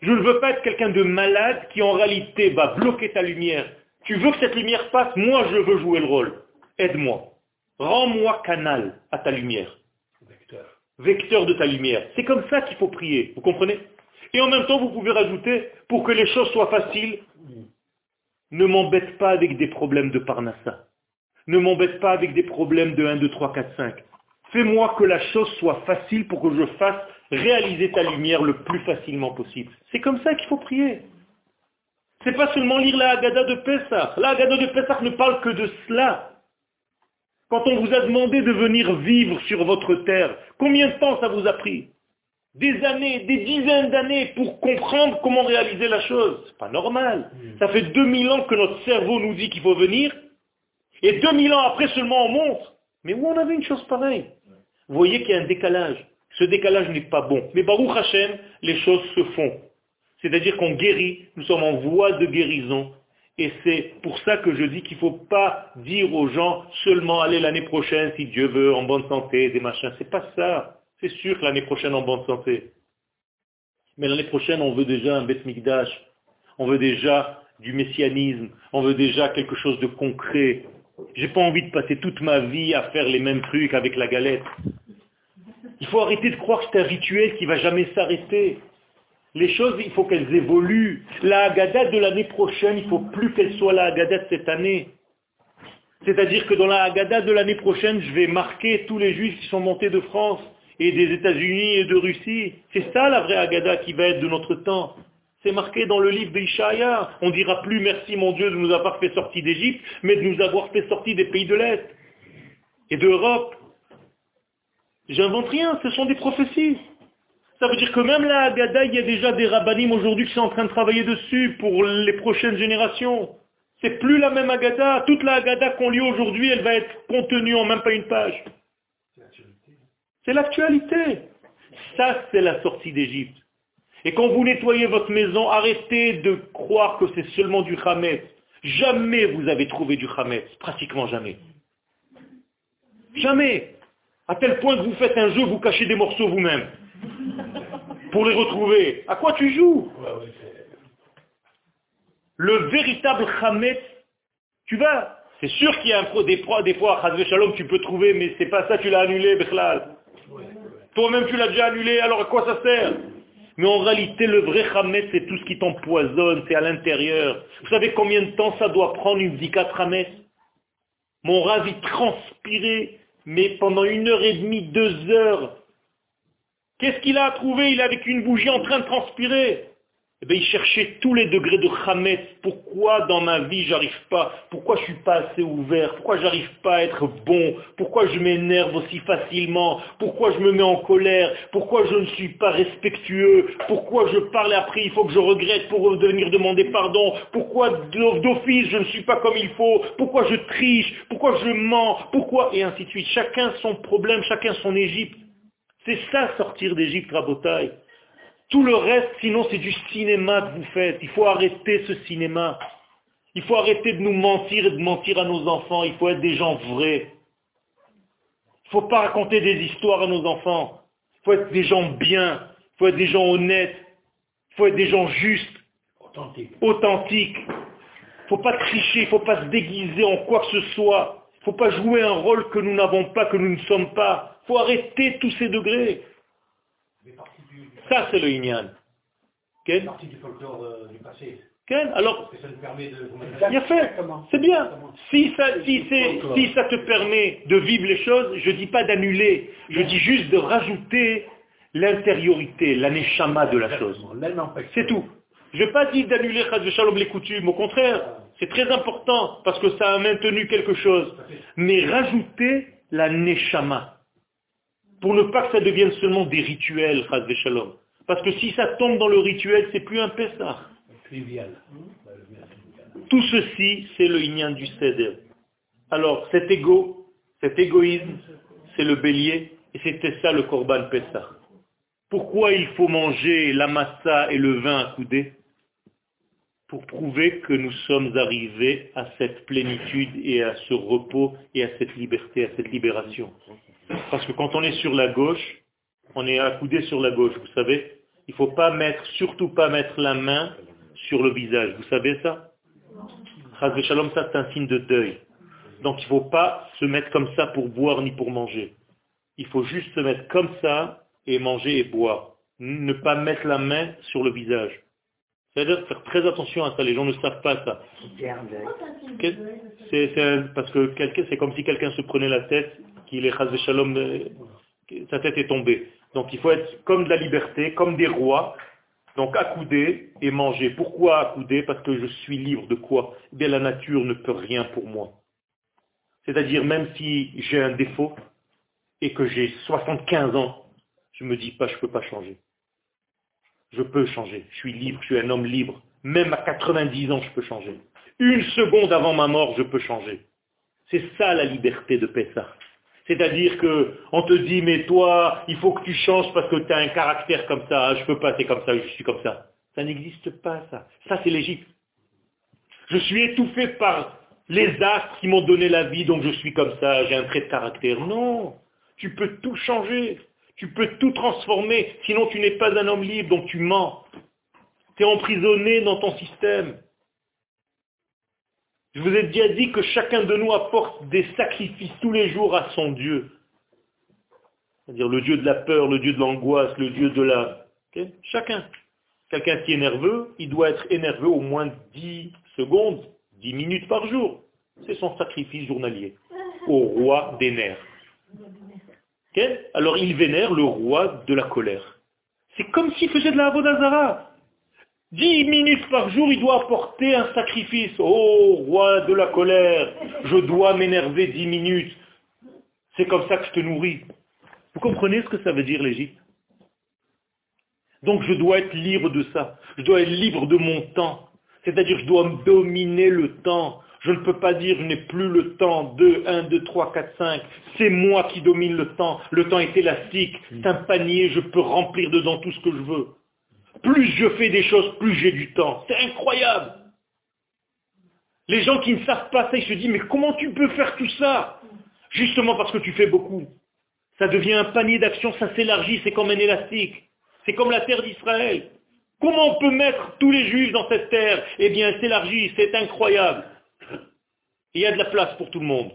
Je ne veux pas être quelqu'un de malade qui en réalité va bloquer ta lumière. Tu veux que cette lumière passe, moi je veux jouer le rôle. Aide-moi. Rends-moi canal à ta lumière. Vecteur. Vecteur de ta lumière. C'est comme ça qu'il faut prier. Vous comprenez? Et en même temps, vous pouvez rajouter, pour que les choses soient faciles, ne m'embête pas avec des problèmes de Parnassa. Ne m'embête pas avec des problèmes de 1, 2, 3, 4, 5. Fais-moi que la chose soit facile pour que je fasse réaliser ta lumière le plus facilement possible. C'est comme ça qu'il faut prier. C'est pas seulement lire la Haggadah de Pessah. La Haggadah de Pessah ne parle que de cela. Quand on vous a demandé de venir vivre sur votre terre, combien de temps ça vous a pris? Des années, des dizaines d'années pour comprendre comment réaliser la chose. C'est pas normal. Ça fait 2000 ans que notre cerveau nous dit qu'il faut venir, et 2000 ans après seulement on monte. Mais où on avait une chose pareille? Vous voyez qu'il y a un décalage. Ce décalage n'est pas bon. Mais Baruch Hashem, les choses se font. C'est-à-dire qu'on guérit, nous sommes en voie de guérison. Et c'est pour ça que je dis qu'il ne faut pas dire aux gens seulement aller l'année prochaine, si Dieu veut, en bonne santé, des machins. C'est pas ça. C'est sûr que l'année prochaine en bonne santé. Mais l'année prochaine, on veut déjà un Beth. On veut déjà du messianisme. On veut déjà quelque chose de concret. J'ai pas envie de passer toute ma vie à faire les mêmes trucs avec la galette. Il faut arrêter de croire que c'est un rituel qui va jamais s'arrêter. Les choses, il faut qu'elles évoluent. La Haggadah de l'année prochaine, il faut plus qu'elle soit la Haggadah de cette année. C'est-à-dire que dans la Haggadah de l'année prochaine, je vais marquer tous les juifs qui sont montés de France et des États-Unis et de Russie. C'est ça la vraie Haggadah qui va être de notre temps. C'est marqué dans le livre d'Ishaïa. On ne dira plus merci mon Dieu de nous avoir fait sortir d'Égypte, mais de nous avoir fait sortir des pays de l'Est et d'Europe. J'invente rien, ce sont des prophéties. Ça veut dire que même la Haggadah, il y a déjà des rabbinim aujourd'hui qui sont en train de travailler dessus pour les prochaines générations. C'est plus la même Haggadah. Toute la Haggadah qu'on lit aujourd'hui, elle va être contenue en même pas une page. C'est l'actualité. Ça, c'est la sortie d'Égypte. Et quand vous nettoyez votre maison, arrêtez de croire que c'est seulement du Hametz. Jamais vous avez trouvé du Hametz. Pratiquement jamais. Jamais. À tel point que vous faites un jeu, vous cachez des morceaux vous-même. Pour les retrouver. À quoi tu joues Le véritable Hametz, tu vas. C'est sûr qu'il y a un, des, des fois, à Shalom, tu peux trouver, mais c'est pas ça, tu l'as annulé, Bechlal. Toi-même, tu l'as déjà annulé, alors à quoi ça sert Mais en réalité, le vrai Hametz, c'est tout ce qui t'empoisonne, c'est à l'intérieur. Vous savez combien de temps ça doit prendre une Zikat Hametz Mon ravi transpirer mais pendant une heure et demie, deux heures, qu'est-ce qu'il a trouvé Il est avec une bougie en train de transpirer. Eh bien, il cherchait tous les degrés de Hametz. Pourquoi dans ma vie j'arrive pas? Pourquoi je suis pas assez ouvert? Pourquoi j'arrive pas à être bon? Pourquoi je m'énerve aussi facilement? Pourquoi je me mets en colère? Pourquoi je ne suis pas respectueux? Pourquoi je parle après il faut que je regrette pour venir demander pardon? Pourquoi d'office je ne suis pas comme il faut? Pourquoi je triche? Pourquoi je mens? Pourquoi? Et ainsi de suite. Chacun son problème, chacun son Égypte. C'est ça sortir d'Égypte, Rabotaille. Tout le reste, sinon, c'est du cinéma que vous faites. Il faut arrêter ce cinéma. Il faut arrêter de nous mentir et de mentir à nos enfants. Il faut être des gens vrais. Il ne faut pas raconter des histoires à nos enfants. Il faut être des gens bien. Il faut être des gens honnêtes. Il faut être des gens justes. Authentiques. Authentiques. Il ne faut pas tricher. Il ne faut pas se déguiser en quoi que ce soit. Il ne faut pas jouer un rôle que nous n'avons pas, que nous ne sommes pas. Il faut arrêter tous ces degrés. Ça, c'est le Inyan. Quelle partie du folklore euh, du passé. Alors, ça nous permet de... Il a fait. C'est bien. Si ça, si, si ça te permet de vivre les choses, je ne dis pas d'annuler, je dis juste de rajouter l'intériorité, l'aneshama de la chose. C'est tout. Je n'ai pas dit d'annuler Shalom les coutumes, au contraire, c'est très important parce que ça a maintenu quelque chose. Mais rajouter la neshama pour ne pas que ça devienne seulement des rituels, Shalom. Parce que si ça tombe dans le rituel, c'est plus un Pessah. Tout ceci, c'est le Inyan du Seder. Alors, cet égo, cet égoïsme, c'est le bélier, et c'était ça le Korban Pessah. Pourquoi il faut manger la massa et le vin à couder Pour prouver que nous sommes arrivés à cette plénitude et à ce repos et à cette liberté, à cette libération. Parce que quand on est sur la gauche, on est accoudé sur la gauche, vous savez. Il ne faut pas mettre, surtout pas mettre la main sur le visage. Vous savez ça? Shalom, ça c'est un signe de deuil. Donc il ne faut pas se mettre comme ça pour boire ni pour manger. Il faut juste se mettre comme ça et manger et boire. Ne pas mettre la main sur le visage. C'est-à-dire faire très attention à ça, les gens ne savent pas ça. C'est parce que c'est comme si quelqu'un se prenait la tête qu'il est Shalom, euh, sa tête est tombée. Donc il faut être comme de la liberté, comme des rois, donc accoudé et manger. Pourquoi accoudé? Parce que je suis libre de quoi? Eh bien la nature ne peut rien pour moi. C'est-à-dire même si j'ai un défaut et que j'ai 75 ans, je ne me dis pas je ne peux pas changer. Je peux changer. Je suis libre, je suis un homme libre. Même à 90 ans, je peux changer. Une seconde avant ma mort, je peux changer. C'est ça la liberté de Pessah. C'est-à-dire que on te dit, mais toi, il faut que tu changes parce que tu as un caractère comme ça, je peux pas, c'est comme ça, je suis comme ça. Ça n'existe pas, ça. Ça, c'est l'Égypte. Je suis étouffé par les astres qui m'ont donné la vie, donc je suis comme ça, j'ai un trait de caractère. Non, tu peux tout changer, tu peux tout transformer, sinon tu n'es pas un homme libre, donc tu mens. Tu es emprisonné dans ton système. Je vous ai déjà dit que chacun de nous apporte des sacrifices tous les jours à son Dieu. C'est-à-dire le Dieu de la peur, le Dieu de l'angoisse, le Dieu de la... Chacun. Quelqu'un qui est nerveux, il doit être énervé au moins 10 secondes, 10 minutes par jour. C'est son sacrifice journalier au roi des nerfs. Alors il vénère le roi de la colère. C'est comme s'il faisait de la Avodazara. Dix minutes par jour, il doit apporter un sacrifice. Oh, roi de la colère, je dois m'énerver dix minutes. C'est comme ça que je te nourris. Vous comprenez ce que ça veut dire l'Égypte? Donc je dois être libre de ça. Je dois être libre de mon temps. C'est-à-dire je dois dominer le temps. Je ne peux pas dire je n'ai plus le temps. 2, 1, 2, 3, 4, 5. C'est moi qui domine le temps. Le temps est élastique. C'est un panier. Je peux remplir dedans tout ce que je veux. Plus je fais des choses, plus j'ai du temps. C'est incroyable. Les gens qui ne savent pas ça, ils se disent, mais comment tu peux faire tout ça? Justement parce que tu fais beaucoup. Ça devient un panier d'action, ça s'élargit, c'est comme un élastique. C'est comme la terre d'Israël. Comment on peut mettre tous les juifs dans cette terre? Eh bien, elle s'élargit, c'est incroyable. Il y a de la place pour tout le monde.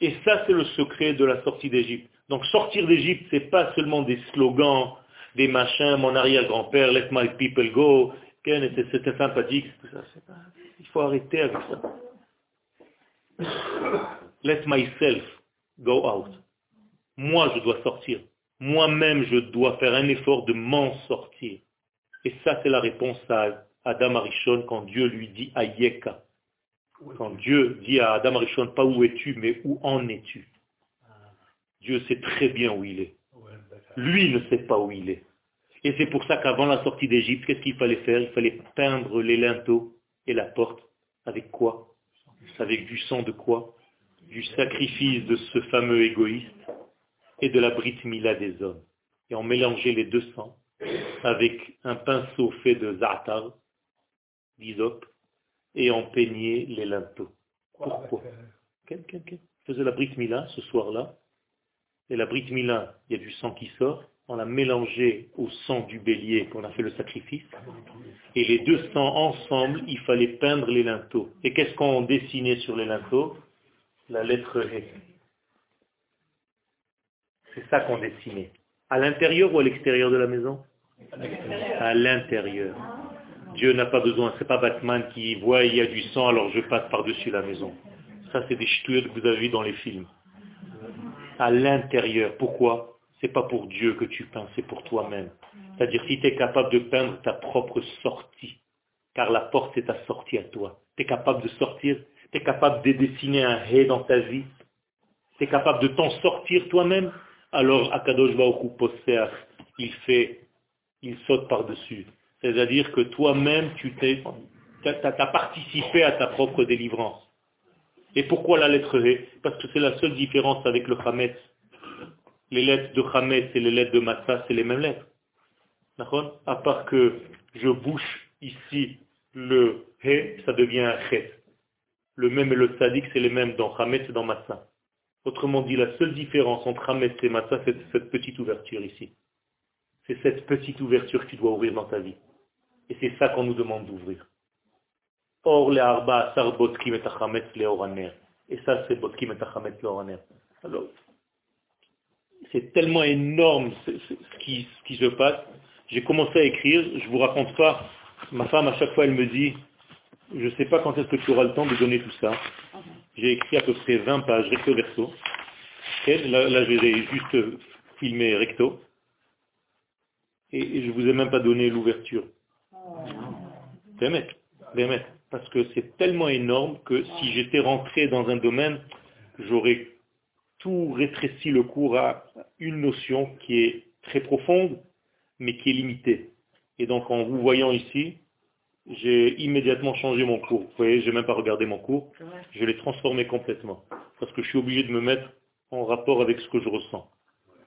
Et ça, c'est le secret de la sortie d'Égypte. Donc sortir d'Égypte, ce n'est pas seulement des slogans, des machins, mon arrière-grand-père, let my people go, c'était sympathique. Il faut arrêter avec ça. Let myself go out. Moi, je dois sortir. Moi-même, je dois faire un effort de m'en sortir. Et ça, c'est la réponse à Adam Arishon quand Dieu lui dit Ayeka. Quand Dieu dit à Adam Arishon, pas où es-tu, mais où en es-tu? Dieu sait très bien où il est. Lui ne sait pas où il est. Et c'est pour ça qu'avant la sortie d'Égypte, qu'est-ce qu'il fallait faire? Il fallait peindre les linteaux et la porte. Avec quoi? Avec du sang de quoi? Du sacrifice de ce fameux égoïste et de la brite mila des hommes. Et on mélangeait les deux sangs avec un pinceau fait de za'atar, d'isop, et on peignait les linteaux. Pourquoi Quelqu'un faisait la brite mila ce soir-là, et la brite mila, il y a du sang qui sort, on l'a mélangé au sang du bélier qu'on a fait le sacrifice, et les deux sangs ensemble, il fallait peindre les linteaux. Et qu'est-ce qu'on dessinait sur les linteaux? La lettre He. C'est ça qu'on dessinait. À l'intérieur ou à l'extérieur de la maison? À l'intérieur. Dieu n'a pas besoin, c'est pas Batman qui voit il y a du sang, alors je passe par-dessus la maison. Ça, c'est des ch'touilles que vous avez vu dans les films. À l'intérieur. Pourquoi? C'est pas pour Dieu que tu peins, c'est pour toi-même. C'est-à-dire si tu es capable de peindre ta propre sortie, car la porte c'est ta sortie à toi. Tu es capable de sortir, tu es capable de dessiner un hé dans ta vie, tu es capable de t'en sortir toi-même, alors Akadosh Baruch il fait, il saute par-dessus. C'est-à-dire que toi-même, tu t'es, as, participé à ta propre délivrance. Et pourquoi la lettre V Parce que c'est la seule différence avec le Hametz. Les lettres de Hametz et les lettres de Matzah, c'est les mêmes lettres. D'accord? À part que je bouche ici le He, ça devient un Chet. Le même et le Sadik, c'est les mêmes dans Hametz et dans Matzah. Autrement dit, la seule différence entre Hametz et Matzah, c'est cette petite ouverture ici. C'est cette petite ouverture que tu dois ouvrir dans ta vie. Et c'est ça qu'on nous demande d'ouvrir. Or, les arba, sar botkim et leoraner. Et ça, c'est botkim et achametz leoraner. Alors, c'est tellement énorme ce, qui, ce qui se passe. J'ai commencé à écrire, je vous raconte pas. Ma femme, à chaque fois, elle me dit, je ne sais pas quand est-ce que tu auras le temps de donner tout ça. J'ai écrit à peu près 20 pages, recto verso. Là, je vais juste filmer recto. Et, je ne vous ai même pas donné l'ouverture. Parce que c'est tellement énorme que si j'étais rentré dans un domaine, j'aurais tout rétréci le cours à une notion qui est très profonde, mais qui est limitée. Et donc en vous voyant ici, j'ai immédiatement changé mon cours. Vous voyez, je n'ai même pas regardé mon cours. Je l'ai transformé complètement. Parce que je suis obligé de me mettre en rapport avec ce que je ressens.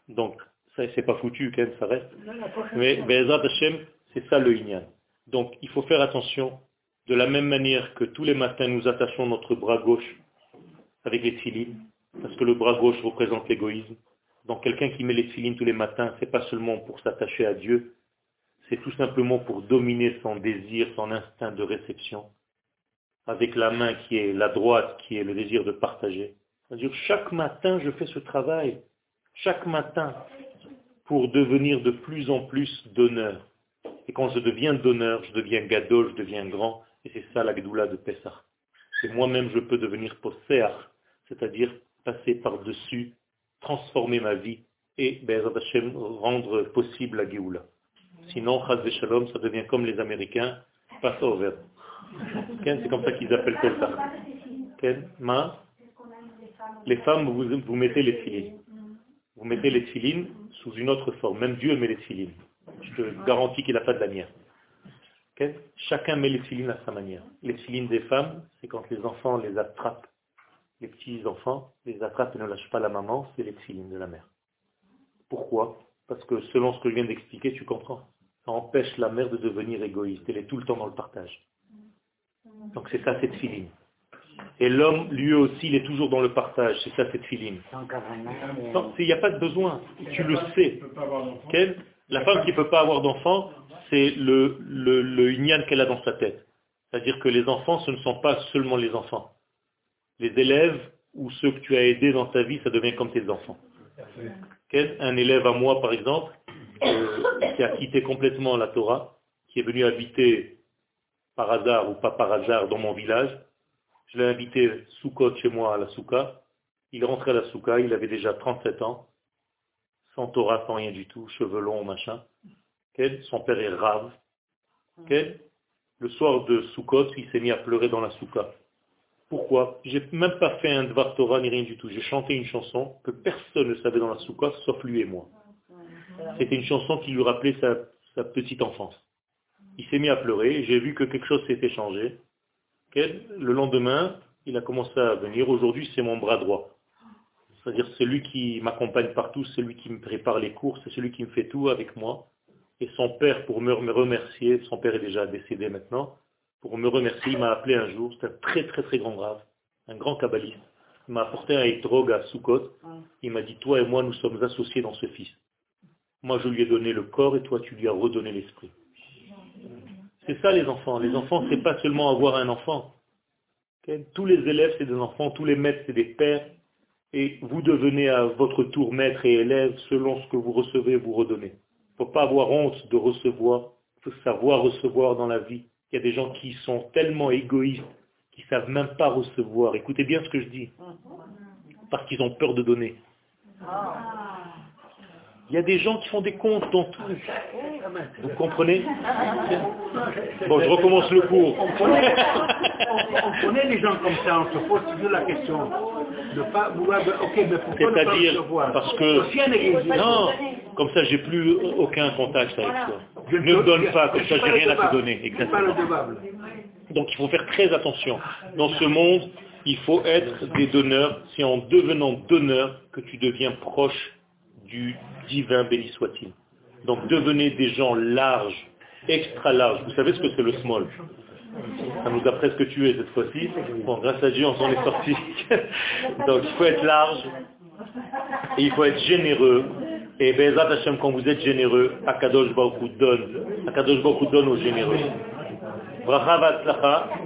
Donc, ça, c'est pas foutu, quand ça reste. Mais, c'est ça le Inyan. Donc, il faut faire attention. De la même manière que tous les matins, nous attachons notre bras gauche avec les filines, parce que le bras gauche représente l'égoïsme. Donc, quelqu'un qui met les filines tous les matins, c'est pas seulement pour s'attacher à Dieu, c'est tout simplement pour dominer son désir, son instinct de réception, avec la main qui est la droite, qui est le désir de partager. Chaque matin, je fais ce travail. Chaque matin, pour devenir de plus en plus donneur. Et quand je deviens donneur, je deviens gadol, je deviens grand, et c'est ça la gdoula de Pessah. Et moi-même, je peux devenir posséar, c'est-à-dire passer par-dessus, transformer ma vie et rendre possible la Géoula. Sinon, Chaz Shalom, ça devient comme les Américains, passe au vert. C'est comme ça qu'ils appellent Pessah. Les femmes, vous, vous mettez les filets vous mettez les filines sous une autre forme. Même Dieu met les filines. Je te garantis qu'il n'a pas de manière. Chacun met les filines à sa manière. Les filines des femmes, c'est quand les enfants les attrapent. Les petits-enfants les attrapent et ne lâchent pas la maman, c'est les filines de la mère. Pourquoi? Parce que selon ce que je viens d'expliquer, tu comprends. Ça empêche la mère de devenir égoïste. Elle est tout le temps dans le partage. Donc c'est ça cette filine. Et l'homme, lui aussi, il est toujours dans le partage. C'est ça cette filine. Il n'y a pas de besoin. Tu le sais. La femme qui ne peut pas avoir d'enfant, c'est le, le, le qu'elle a dans sa tête. C'est-à-dire que les enfants, ce ne sont pas seulement les enfants. Les élèves ou ceux que tu as aidés dans ta vie, ça devient comme tes enfants. Un élève à moi, par exemple, euh, qui a quitté complètement la Torah, qui est venu habiter par hasard ou pas par hasard dans mon village, je l'ai invité Soukot chez moi à la Souka. Il rentré à la Souka, il avait déjà 37 ans, sans Torah, sans rien du tout, cheveux longs, machin. Son père est rave, Le soir de Sukkot, il s'est mis à pleurer dans la souka. Pourquoi? J'ai même pas fait un Dvar Torah ni rien du tout. J'ai chanté une chanson que personne ne savait dans la souka, sauf lui et moi. C'était une chanson qui lui rappelait sa, petite enfance. Il s'est mis à pleurer, j'ai vu que quelque chose s'était changé. Le lendemain, il a commencé à venir. Aujourd'hui, c'est mon bras droit. C'est-à-dire c'est lui qui m'accompagne partout, c'est lui qui me prépare les courses, c'est celui qui me fait tout avec moi. Et son père, pour me remercier, son père est déjà décédé maintenant, pour me remercier, il m'a appelé un jour, c'est un très très très grand grave, un grand kabbaliste. Il m'a apporté un étrog à Soukot. Il m'a dit, toi et moi, nous sommes associés dans ce fils. Moi, je lui ai donné le corps et toi, tu lui as redonné l'esprit. C'est ça les enfants. Les enfants, c'est pas seulement avoir un enfant. Tous les élèves, c'est des enfants, tous les maîtres, c'est des pères. Et vous devenez à votre tour maître et élève selon ce que vous recevez, vous redonnez. Il ne faut pas avoir honte de recevoir. Il faut savoir recevoir dans la vie. Il y a des gens qui sont tellement égoïstes qu'ils ne savent même pas recevoir. Écoutez bien ce que je dis. Parce qu'ils ont peur de donner. Il y a des gens qui font des comptes dans tout. Vous comprenez Bon, je recommence le cours. On connaît, les gens comme ça, on se pose toujours la question. De pas vouloir, ok, mais pourquoi C'est-à-dire, parce que, non, comme ça, j'ai plus aucun contact avec toi. Je ne donne pas, comme ça, j'ai rien à te donner. Exactement. Donc, il faut faire très attention. Dans ce monde, il faut être des donneurs. C'est en devenant donneur que tu deviens proche du divin, béni soit-il. Donc devenez des gens larges, extra larges. Vous savez ce que c'est le small? Ça nous a presque tués cette fois-ci. Bon, grâce à Dieu, on s'en est sorti. Donc il faut être large, et il faut être généreux. Et Bezat Hashem, quand vous êtes généreux, Akadosh Baruch donne. Akadosh Baruch donne aux généreux.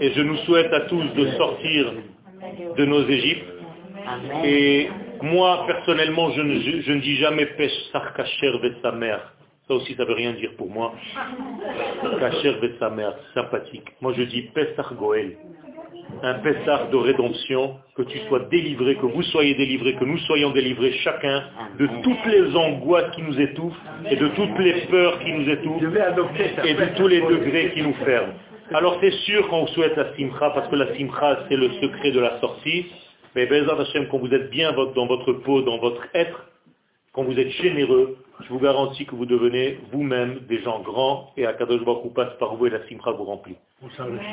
Et je nous souhaite à tous de sortir de nos Égyptes. Et moi, personnellement, je ne, dis jamais Pessar Kacher sa mère. Ça aussi, ça ne veut rien dire pour moi. Kacher sa mère, sympathique. Moi, je dis Pessar Goel. Un Pessar de rédemption, que tu sois délivré, que vous soyez délivrés, que nous soyons délivrés chacun de toutes les angoisses qui nous étouffent et de toutes les peurs qui nous étouffent et de tous les degrés qui nous ferment. Alors c'est sûr qu'on souhaite la simcha, parce que la simcha, c'est le secret de la sortie, mais Bezat Hashem, quand vous êtes bien dans votre peau, dans votre être, quand vous êtes généreux, je vous garantis que vous devenez vous-même des gens grands et Akadosh Baruch passe par vous et la simcha vous remplit.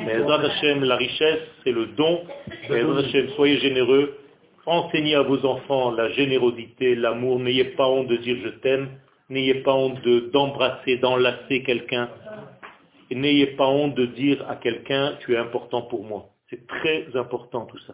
Mais Hashem, la richesse, c'est le don. Bezat Hashem, soyez généreux. Enseignez à vos enfants la générosité, l'amour. N'ayez pas honte de dire je t'aime. N'ayez pas honte d'embrasser, d'enlacer quelqu'un. Et n'ayez pas honte de dire à quelqu'un tu es important pour moi. C'est très important tout ça.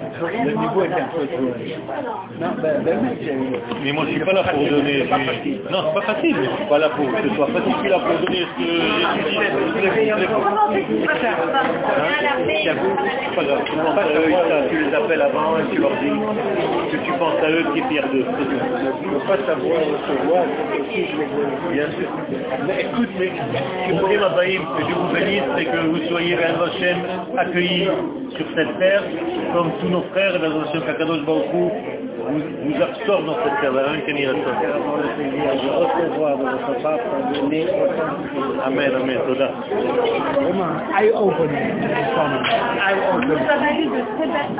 Le niveau est un peu trop Non, ben, ben, mais moi je suis pas là pour donner. Non, c'est pas facile, mais je suis pas là pour que ce soit facile. Je suis là pour donner ce que j'ai C'est pas grave. Tu les appelles avant et tu leur dis que tu penses à eux, qui est fier d'eux. Je ne peux pas savoir recevoir, si je les Bien sûr. Mais écoute, mais Abaïm, que je vous bénisse et que vous soyez vers Hachem accueillis sur cette terre, comme tous nos frères, et la Hashem Kakadosh Baruch vous, vous absorbe dans cette terre, la même recevoir de votre donner Amen, Amen, Toda. Vraiment.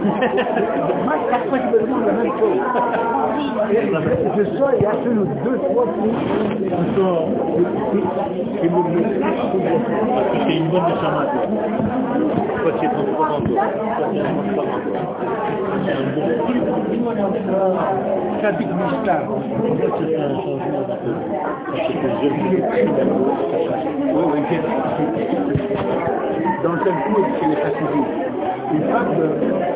Moi, chaque fois que je me demande la même chose. Je sors, il y a seulement deux, trois Parce que c'est une bonne de chaman. Toi, tu es 33 ans, toi. C'est un bon Mishtar. C'est un changement de Parce que je Oui, oui, Dans le seul coup, c'est les fatigués une femme de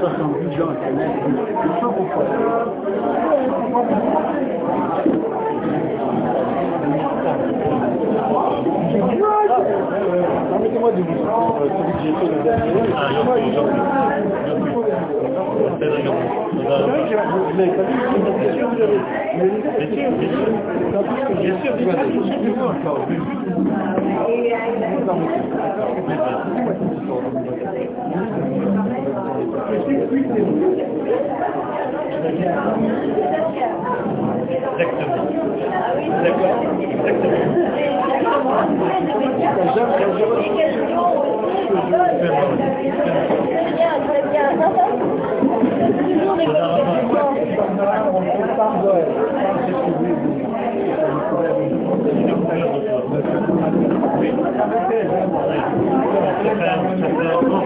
70 ans qui a je. Permettez-moi de vous que j'ai fait le dernier. Bien sûr, bien sûr. Exactement. D'accord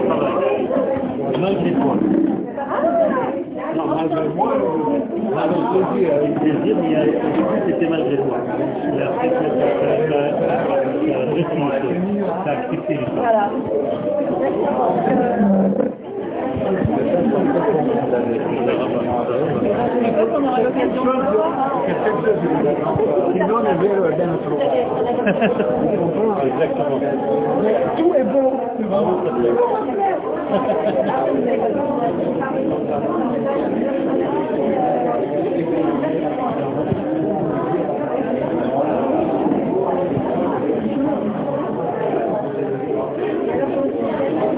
Exactement malgré toi. Malgré moi, malgré toi, avec plaisir, mais début, c'était malgré toi. Mais après, accepté Exactement. Mais tout est beau.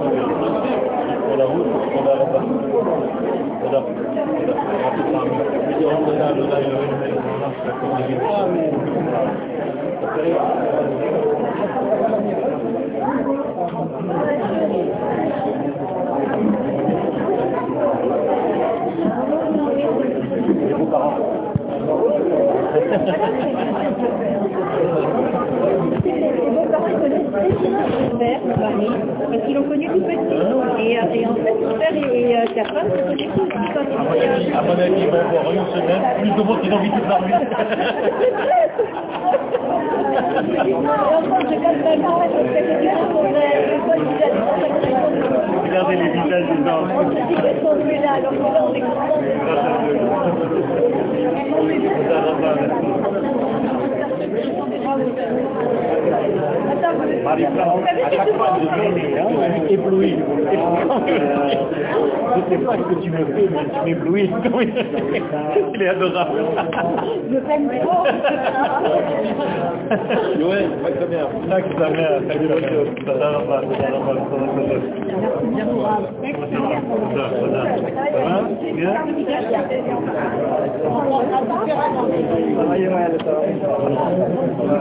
Thank you. وله ولا ربه ولا ولا اجعل لنا لا اله الا انت نصرك امين Thank you. Père, mon mari, parce qu'ils l'ont connu tout petit. Et, et en fait, père et sa femme se connaissaient tous quand À ils mon étaient avis, à mon avis, ils vont avoir une semaine, plus de monde qu'ils ont envie a des Regardez les visages des gens. On est à chaque je ébloui. Je ne sais pas ce que tu me fais, mais tu m'éblouis. Il est adorable. Je t'aime trop. Pas que mère. Pas que ta mère. Que ta ta mère. Ça va Ça va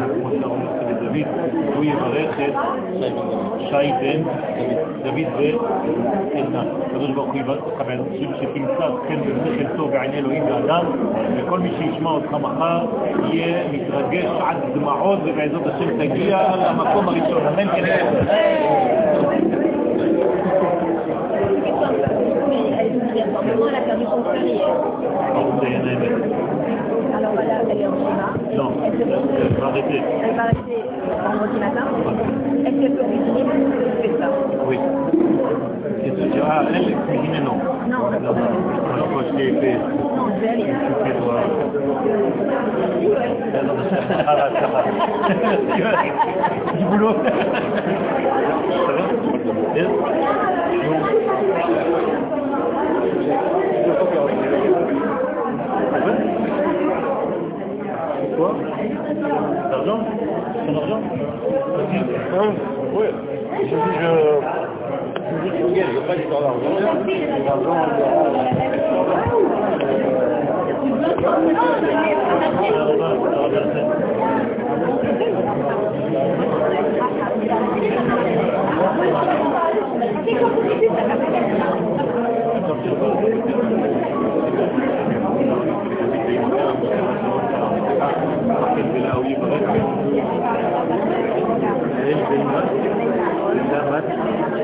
ברכה תיתן דמי. הוא יברך את שי בן דוד ואלנה. הקדוש ברוך הוא באנשים שתמצא כן בשכל טוב בעיני אלוהים ואדם וכל מי שישמע אותך מחר יהיה מתרגש עד דמעות ובעזרת השם תגיע למקום הראשון. אמן כן. Apparemment, elle elle est en. Non, elle va arrêter. Elle vendredi matin. Est-ce qu'elle peut cuisiner que je ça Oui. Ah, elle, non. Non, non, non. Moi, je. Non, vais Du boulot. Ça va? Quoi L'argent Son argent Hein Oui. Je dis, je... Je dis, pas d'histoire d'argent. Thank you.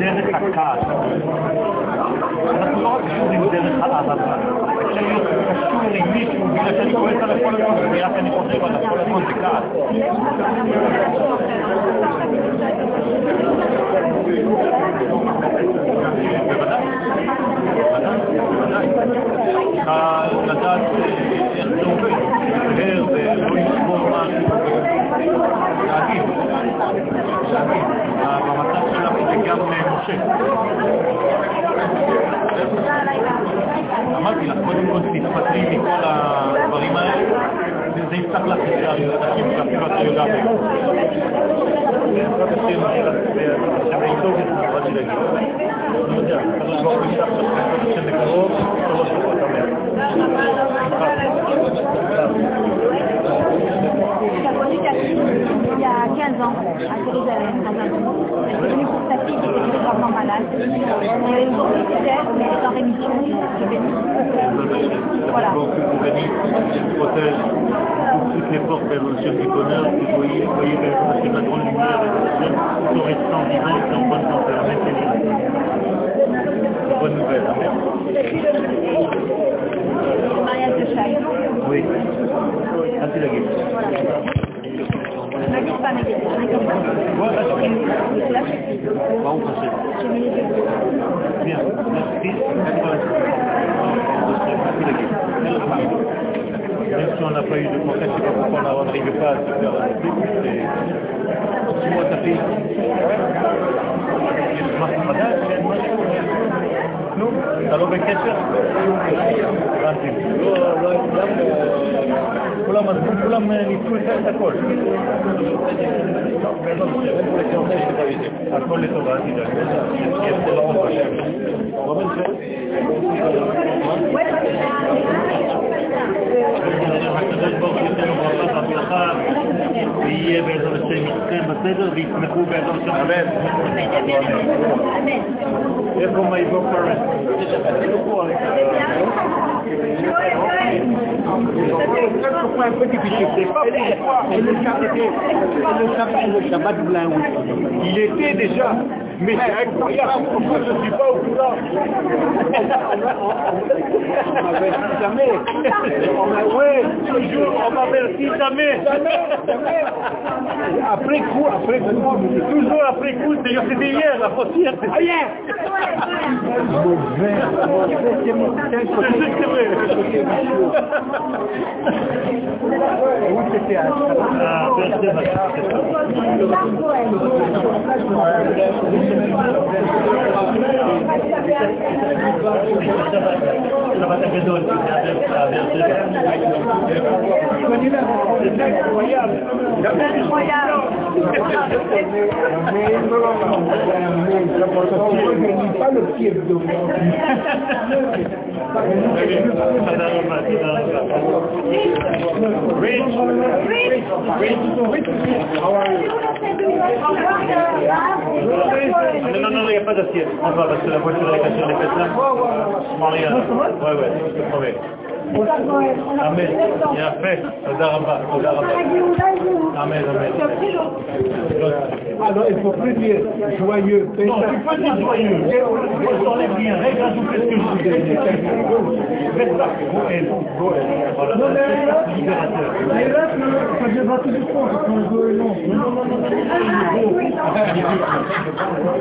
داخل حكار نحن نقعد داخل حلقة עם מישהו בגלל שאני כועס עליו כל הזמן, ובגלל שאני חושב עליו כל הזמן זה כעס. בוודאי, בוודאי. צריכה לדעת איך זה עובד, להר ולא לשבור משהו, להגיד, להגיד. במצב שלך זה גם משה. אמרתי לך, קודם כל תתפטרי Il y a 15 ans, à Jérusalem, dans un Elle est venue pour sa fille qui était gravement malade. Il y avait une grosse mais en rémission. Bon, que vous bénisse, je protège toutes les portes vers le ciel du bonheur, que vous voyez, voyez vers le ciel la grande lumière, vers le ciel, tout en restant vivant et en bonne santé. Amen. Bonne nouvelle, Amen. Mariage de. Oui. La. Ne pas. Là, je suis. כולם עזבו, כולם ניצחו את הכל. הכל לטובה, אל תדאג. ויהיה בעזרת השם איתכם בסדר ויתמכו בעזרת השם. אמן. איפה מייבור פרנט? Pourquoi un petit fichier C'est pas pourquoi. Et le Shabbat, et le Shabbat, le. Il était déjà. Mais c'est incroyable, pourquoi je ne suis pas au courant On m'avertit jamais. On m'a, ouais, toujours, on m'avertit jamais. Après coup, après coup, Toujours après coup, c'était hier, la faussière. Ah, hier Mauvais, mauvais, c'est mon c'était à Ah, Rich, Rich, Rich, how are you? Non, non, non, il n'y a pas d'assiette. On va parce que la voiture est cassée, les fêtes là. Je prends rien. Ouais, ouais, je te promets. Amen. Il y a fait. Tודה רבה, תודה רבה. Amen, amen. Alors, il ne faut plus dire joyeux. Non, tu peux dire joyeux. Je t'enlève rien. Regarde, je fais ce que je veux. Reste là. Goël. Goël. Voilà, c'est libérateur. Mais là, ça viendra tout du fond, quand on veut, non. Non, non, non, non, non, non,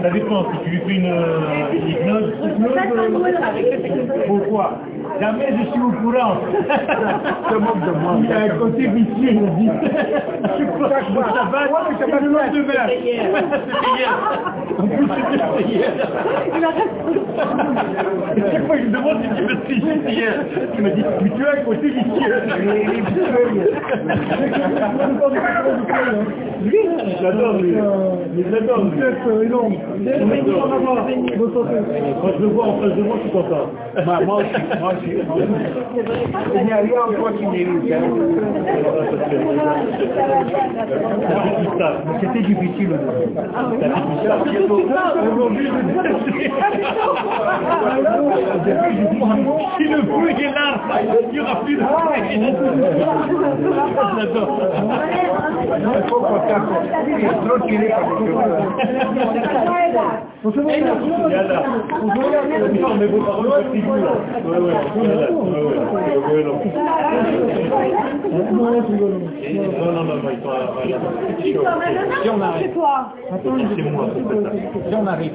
Ça dépend, si tu lui fais une, euh, une hypnose, pourquoi Jamais je suis au courant. Se moque de moi. Il y a un côté vicieux, il a dit. Tu crois que je ça va le lendemain. C'était hier. En plus, c'était hier. Et chaque fois que je me demande si tu me suis c'était hier, tu m'as dit, mais tu as un côté vicieux. J'adore lui. J'adore lui. Quand je le vois en face de moi, je suis content. Bah, moi aussi, moi aussi. Il n'y a rien en toi qui mérite. hein. C'était difficile aujourd'hui. je Si le bruit est là, il n'y aura plus de J'adore. Si on arrive, si on n'arrive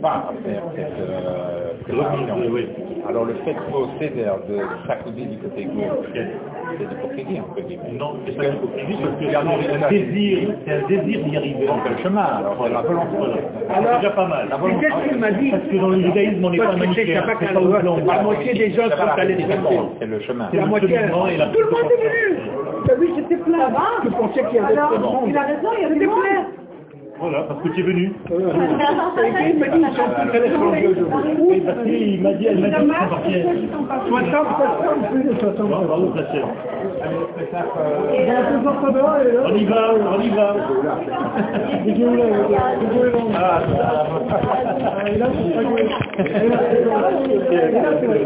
pas à faire cette euh, préparation, Oui, oui. alors le fait au CEDER de s'accouder du côté gauche, c'est entre guillemets. Non, c'est pas parce que c'est un désir, c'est un désir d'y arriver. Donc le chemin, alors c'est la volonté. Voilà. C'est déjà pas mal. La volonté. Qu'est-ce qu'il m'a dit Parce que dans le judaïsme, on n'est pas manichéen. La moitié des gens sont allés. C'est le chemin. C'est moitié. Tout le monde est venu T'as vu, c'était plein. Je pensais qu'il y avait Alors, de il a raison, il y a des plein. Voilà, parce que tu es venu. Il m'a dit, ils sont tous allés changer aujourd'hui. Oui, parce qu'il m'a dit, elle m'a dit qu'ils sont partis. 60 personnes, plus de 60 Bon, bravo, la chef. Il y a un peu d'entraîneur, et là, On y va, on y va. là, et là, c'est pas. Et là, c'est.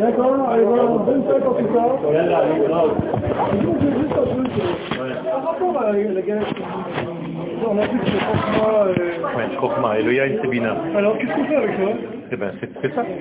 D'accord, allez, voilà, bonne fête en tout cas. Yalla, bravo. Sinon, j'ai juste un truc. Par rapport à la galette, on a vu que c'est franchement... euh, Ouais, Chokma, et le Yain, c'est Bina. Alors, qu'est-ce qu'on fait avec ça? Eh c'est c'est ça.